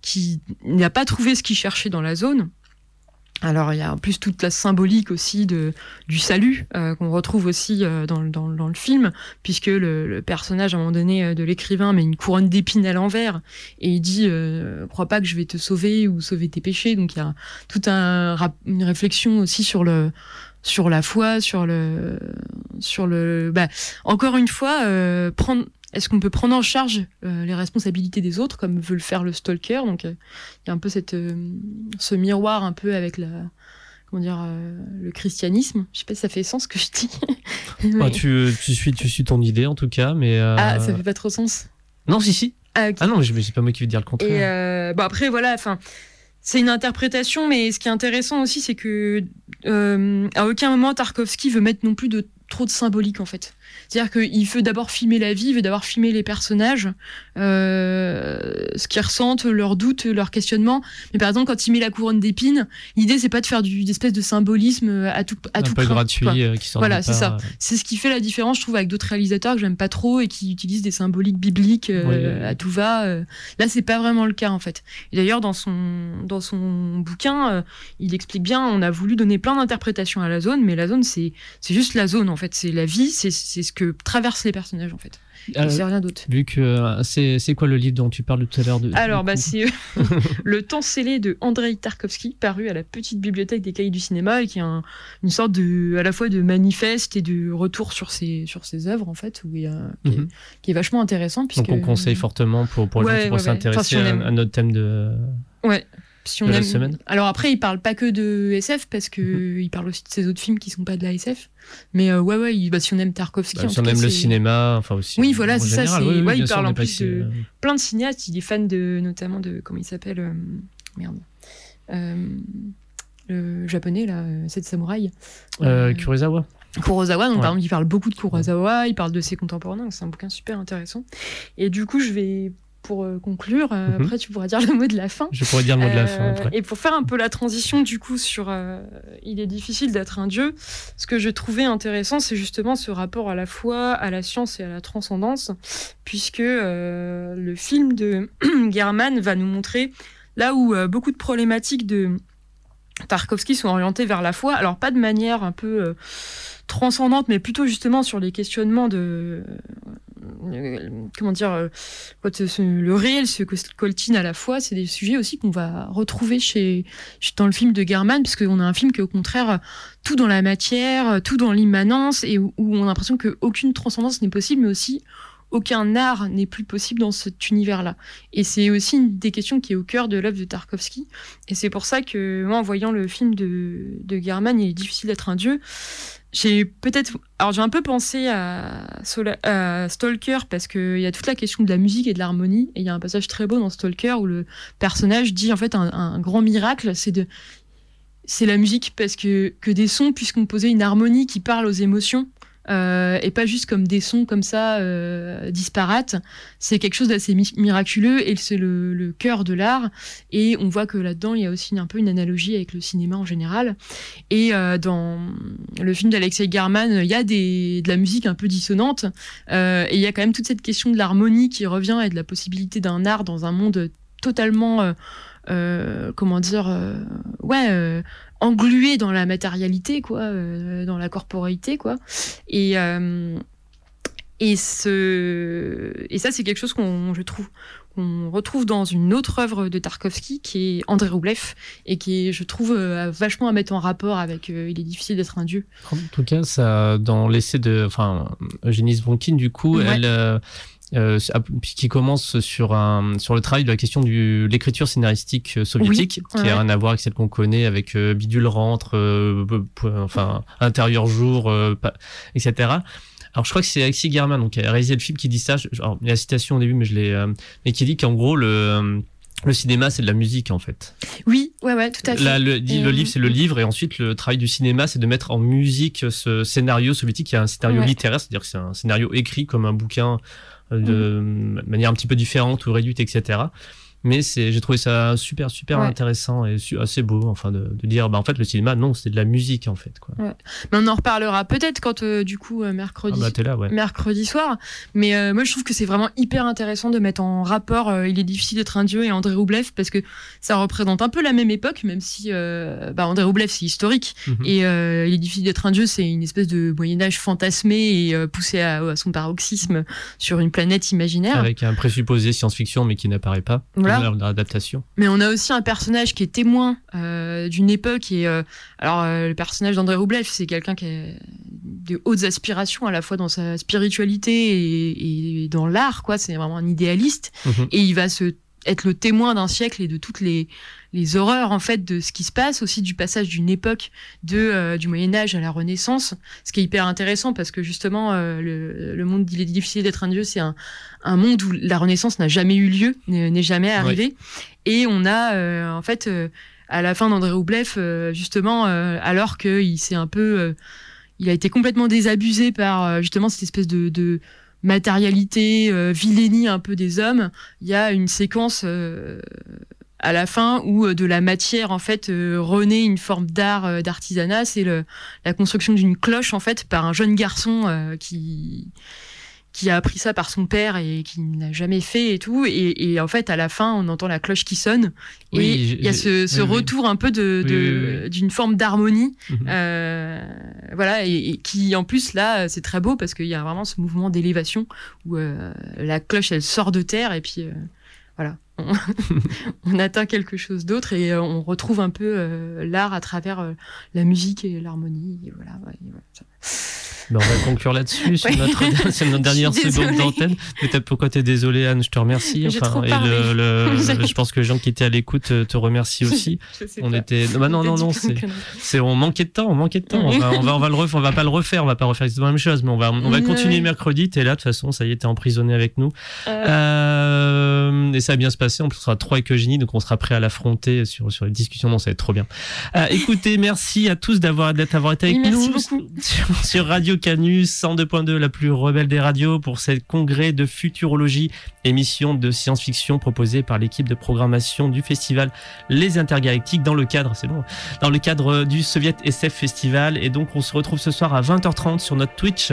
S6: qui n'a pas trouvé ce qu'il cherchait dans la zone, alors il y a en plus toute la symbolique aussi de, du salut qu'on retrouve aussi dans, dans, le- film, puisque le, personnage à un moment donné de l'écrivain met une couronne d'épines à l'envers et il dit euh, crois pas que je vais te sauver ou sauver tes péchés. Donc il y a tout un rap- une réflexion aussi sur le sur la foi, sur le sur le bah, encore une fois euh, prendre est-ce qu'on peut prendre en charge euh, les responsabilités des autres comme veut le faire le stalker? Donc euh, il y a un peu cette ce miroir un peu avec la comment dire euh, le christianisme je sais pas si ça fait sens ce que je dis [laughs] Mais-
S5: tu, tu, suis, tu suis ton idée en tout cas, mais. euh,
S6: ah ça fait pas trop sens
S5: Non, si, si.
S6: ah, ok.
S5: Ah non, mais c'est pas moi qui vais dire le
S6: Et
S5: contraire.
S6: euh, bon après voilà, enfin c'est une interprétation, mais ce qui est intéressant aussi, c'est que euh, à aucun moment Tarkovsky veut mettre non plus de trop de symbolique en fait. C'est-à-dire qu'il veut d'abord filmer la vie, il veut d'abord filmer les personnages, euh, ce qu'ils ressentent, leurs doutes, leurs questionnements. Mais par exemple, quand il met la couronne d'épines, l'idée c'est pas de faire du, une espèce de symbolisme à tout à
S5: un
S6: tout
S5: peu
S6: crin,
S5: gratuit, euh, qui sort
S6: Voilà, c'est
S5: part.
S6: C'est ce qui fait la différence, je trouve, avec d'autres réalisateurs que j'aime pas trop et qui utilisent des symboliques bibliques euh,
S5: Oui,
S6: à tout va. euh. Là, c'est pas vraiment le cas en fait. D'ailleurs, dans son dans son bouquin, euh, il explique bien. On a voulu donner plein d'interprétations à la zone, mais la zone, c'est c'est juste la zone en fait. C'est la vie, c'est c'est ce que traversent les personnages en fait.
S5: Euh,
S6: c'est rien d'autre.
S5: Vu que euh, c'est c'est quoi le livre dont tu parles tout à l'heure de
S6: Alors, bah, c'est euh, [laughs] Le temps scellé de Andrei Tarkovsky, paru à la petite bibliothèque des cahiers du cinéma, et qui est un- une sorte de, à la fois de manifeste et de retour sur ses, sur ses œuvres, en fait, où il y a, qui, est,
S5: Mhm.
S6: qui est vachement intéressant. Puisque,
S5: Donc on conseille fortement pour, pour les gens
S6: Ouais,
S5: qui
S6: ouais, ouais.
S5: s'intéresser
S6: Enfin, si on
S5: à,
S6: aime.
S5: à notre thème de.
S6: Si on
S5: de la semaine.
S6: Alors après, il parle pas que de SF, parce que
S5: Mhm.
S6: il parle aussi de ses autres films qui sont pas de la SF. Mais euh, ouais, ouais, il- bah, si on aime Tarkovsky,
S5: Bah,
S6: en
S5: si
S6: tout
S5: on
S6: cas,
S5: aime le cinéma, enfin aussi.
S6: Oui, voilà, c'est ça,
S5: Oui, oui,
S6: ouais, il
S5: sûr,
S6: parle en plus de-
S5: euh,
S6: plein de cinéastes, il est fan de, notamment de, comment il s'appelle euh, Merde. Euh, le japonais, là, c'est de samouraï.
S5: Kurosawa.
S6: Kurosawa, donc
S5: Ouais.
S6: par exemple, il parle beaucoup de Kurosawa, il parle de ses contemporains, donc c'est un bouquin super intéressant. Et du coup, je vais, pour euh, conclure, euh,
S5: Mhm.
S6: après tu pourras dire le mot de la fin.
S5: Je pourrais dire le mot de la fin
S6: Euh,
S5: après.
S6: Et pour faire un peu la transition du coup sur il est difficile d'être un dieu, ce que je trouvais intéressant, c'est justement ce rapport à la foi, à la science et à la transcendance, puisque le film de [clears throat] German va nous montrer là où beaucoup de problématiques de Tarkovsky sont orientées vers la foi, alors pas de manière un peu transcendante, mais plutôt justement sur les questionnements de euh, comment dire euh, le réel se coltine à la fois, c'est des sujets aussi qu'on va retrouver chez, dans le film de German, puisqu'on a un film qui au contraire tout dans la matière, tout dans l'immanence, et où, où on a l'impression qu'aucune transcendance n'est possible, mais aussi aucun art n'est plus possible dans cet univers-là. Et c'est aussi une des questions qui est au cœur de l'œuvre de Tarkovsky. Et c'est pour ça que moi, en voyant le film de, de German, il est difficile d'être un dieu. J'ai peut-être. Alors, j'ai un peu pensé à, Stalker parce qu'il y a toute la question de la musique et de l'harmonie. Et il y a un passage très beau dans Stalker où le personnage dit en fait un, un grand miracle c'est de. C'est la musique parce que, que des sons puissent composer une harmonie qui parle aux émotions euh, et pas juste comme des sons comme ça euh, disparates. C'est quelque chose d'assez mi- miraculeux et c'est le, cœur de l'art. Et on voit que là-dedans, il y a aussi un peu une analogie avec le cinéma en général. Et euh, dans le film d'Alexei Garman, il y a de la musique un peu dissonante. Et il y a quand même toute cette question de l'harmonie qui revient et de la possibilité d'un art dans un monde totalement, comment dire, ouais, englué dans la matérialité, quoi, euh, dans la corporéité, quoi. Et euh, et ce et ça, c'est quelque chose qu'on, je trouve, qu'on retrouve dans une autre œuvre de Tarkovsky qui est André Roublev et qui est, je trouve, euh, vachement à mettre en rapport avec euh, Il est difficile d'être un dieu.
S5: En tout cas, ça, dans l'essai de, enfin, Eugénie Zvonkin, du coup,
S6: Ouais.
S5: elle, euh, qui commence sur un, sur le travail de la question de l'écriture scénaristique euh, soviétique,
S6: Oui,
S5: qui
S6: ouais.
S5: a rien à voir avec celle qu'on connaît avec euh, bidule rentre, euh, enfin, intérieur jour, euh, etc. Alors, je crois que c'est Alexis German, donc, qui a réalisé le film, qui dit ça. Je- alors, il y a la citation au début, mais je l'ai, euh, mais qui dit qu'en gros, le, le cinéma, c'est de la musique, en fait.
S6: Oui, ouais, ouais, tout à fait.
S5: Là, le, le livre, c'est le livre, et ensuite, le travail du cinéma, c'est de mettre en musique ce scénario soviétique, qui est un scénario
S6: Ouais.
S5: littéraire, c'est-à-dire que c'est un scénario écrit comme un bouquin de manière un petit peu différente ou réduite, etc. Mais j'ai trouvé ça super, super
S6: Ouais.
S5: intéressant et assez beau, enfin, de, de dire, bah, en fait, le cinéma, non, c'est de la musique, en fait, quoi.
S6: Mais on en reparlera peut-être quand, euh, du coup, euh,
S5: Ah,
S6: mercredi.
S5: bah, là, ouais.
S6: mercredi soir. Mais euh, moi, je trouve que c'est vraiment hyper intéressant de mettre en rapport euh, Il est difficile d'être un dieu et André Roublev parce que ça représente un peu la même époque, même si bah, André Roublev, c'est historique.
S5: Mhm.
S6: Et Il est difficile d'être un dieu, c'est une espèce de Moyen-Âge fantasmé et poussé à, à son paroxysme sur une planète imaginaire.
S5: Avec un présupposé science-fiction, mais qui n'apparaît pas.
S6: Voilà. Mais on a aussi un personnage qui est témoin euh, d'une époque. Et euh, alors, euh, le personnage d'André Roublev, c'est quelqu'un qui a de hautes aspirations à la fois dans sa spiritualité et, et dans l'art. quoi. C'est vraiment un idéaliste.
S5: Mhm.
S6: Et il va se être le témoin d'un siècle et de toutes les, les horreurs en fait de ce qui se passe, aussi du passage d'une époque de euh, du Moyen Âge à la Renaissance, ce qui est hyper intéressant parce que justement euh, le, le monde il est difficile d'être un dieu, c'est un, un monde où la Renaissance n'a jamais eu lieu, n'est jamais arrivée, et on a euh, en fait à la fin d'André Roublev justement alors qu'il s'est un peu il a été complètement désabusé par justement cette espèce de, de matérialité, vilainie un peu des hommes. Il y a une séquence à la fin où euh, de la matière en fait euh, renaît une forme d'art, euh, d'artisanat. C'est la construction d'une cloche en fait par un jeune garçon qui qui a appris ça par son père et qui n'a jamais fait et tout. Et, et en fait, à la fin, on entend la cloche qui sonne.
S5: Oui,
S6: et
S5: j'ai-
S6: il y a ce, ce
S5: oui, oui.
S6: retour un peu de,
S5: Oui,
S6: de-
S5: oui,
S6: d'une forme d'harmonie.
S5: Mhm.
S6: Euh, voilà, et, et qui en plus là, c'est très beau parce qu'il y a vraiment ce mouvement d'élévation où euh, la cloche elle sort de terre et puis euh, voilà, [laughs] on, atteint quelque chose d'autre et euh, on retrouve un peu euh, l'art à travers euh, la musique et l'harmonie. Voilà,
S5: Ben, on va conclure là-dessus [laughs] sur
S6: Ouais.
S5: notre, c'est notre dernière [laughs] seconde
S6: désolée.
S5: d'antenne. T'as- pourquoi t'es désolé, Anne? Je te remercie.
S6: J'ai trop
S5: et le, le- [laughs] je pense que les gens qui étaient à l'écoute euh, te remercient aussi. On
S6: pas.
S5: était, non, bah non,
S6: Peut-être
S5: non, non, c'est, on manquait de temps, on manquait de temps. On va, on va, on va le refaire, on va pas le refaire, on va pas refaire exactement la même chose, mais on va, on va continuer mercredi. T'es là, de toute façon, ça y est, t'es emprisonné avec nous.
S6: Euh,
S5: Euh, et ça va bien se passer. En plus, on sera trois avec Eugénie, donc on sera prêt à l'affronter sur, sur les discussions. Non, ça va être trop bien. Euh, écoutez, merci à tous d'avoir, d'avoir été avec
S6: Oui, merci
S5: nous
S6: beaucoup.
S5: sur, sur Canus 102.2, la plus rebelle des radios, pour ce congrès de futurologie, émission de science-fiction proposée par l'équipe de programmation du festival Les Intergalactiques dans le cadre, c'est dans le cadre du Soviet SF Festival. Et donc, on se retrouve ce soir à 20h30 sur notre Twitch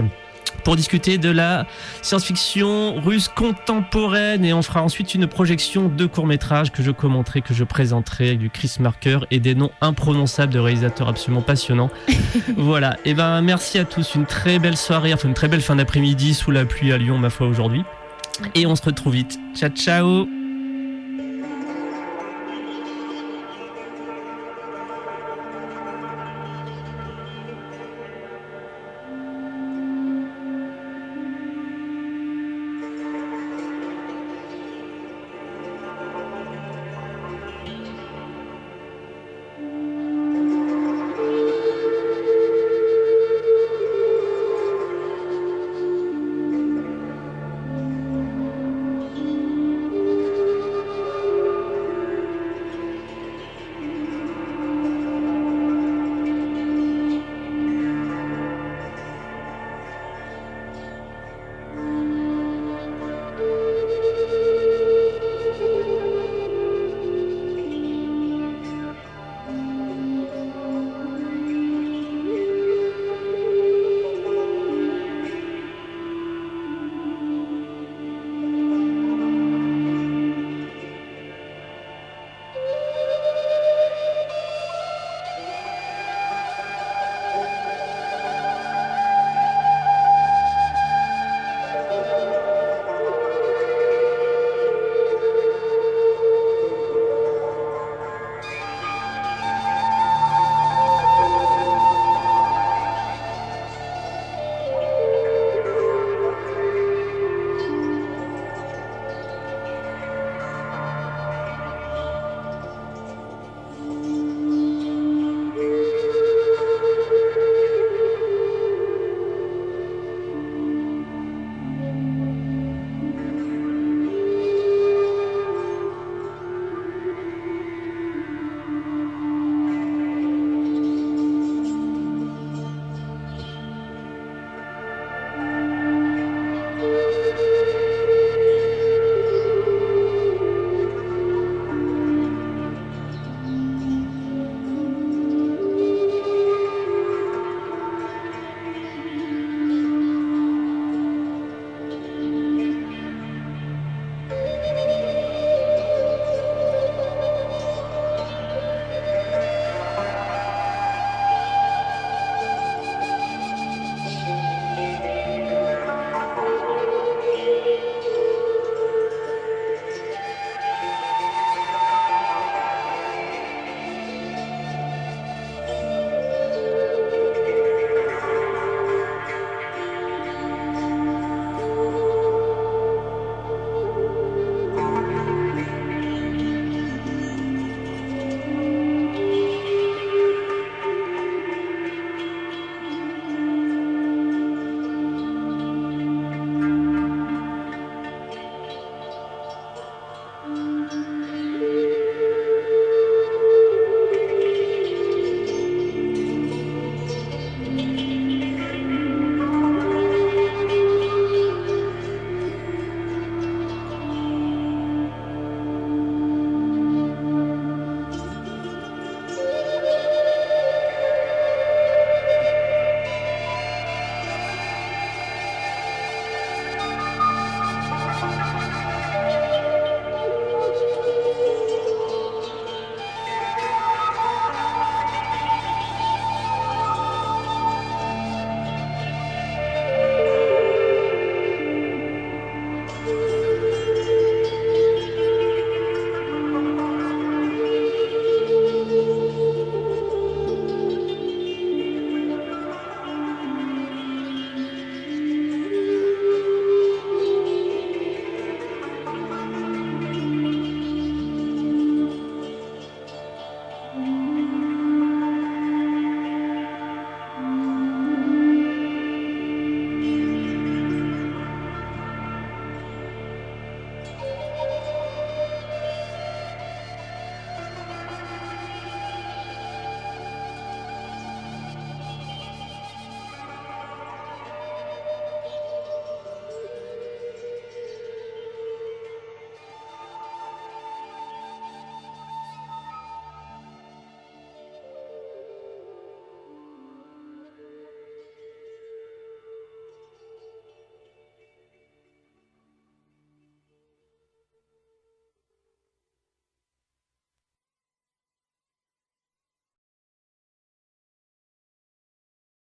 S5: pour discuter de la science-fiction russe contemporaine et on fera ensuite une projection de courts-métrages que je commenterai, que je présenterai avec du Chris Marker et des noms imprononçables de réalisateurs absolument passionnants. [laughs] voilà, et ben merci à tous, une très belle soirée, enfin une très belle fin d'après-midi sous la pluie à Lyon ma foi aujourd'hui. Et on se retrouve vite. Ciao ciao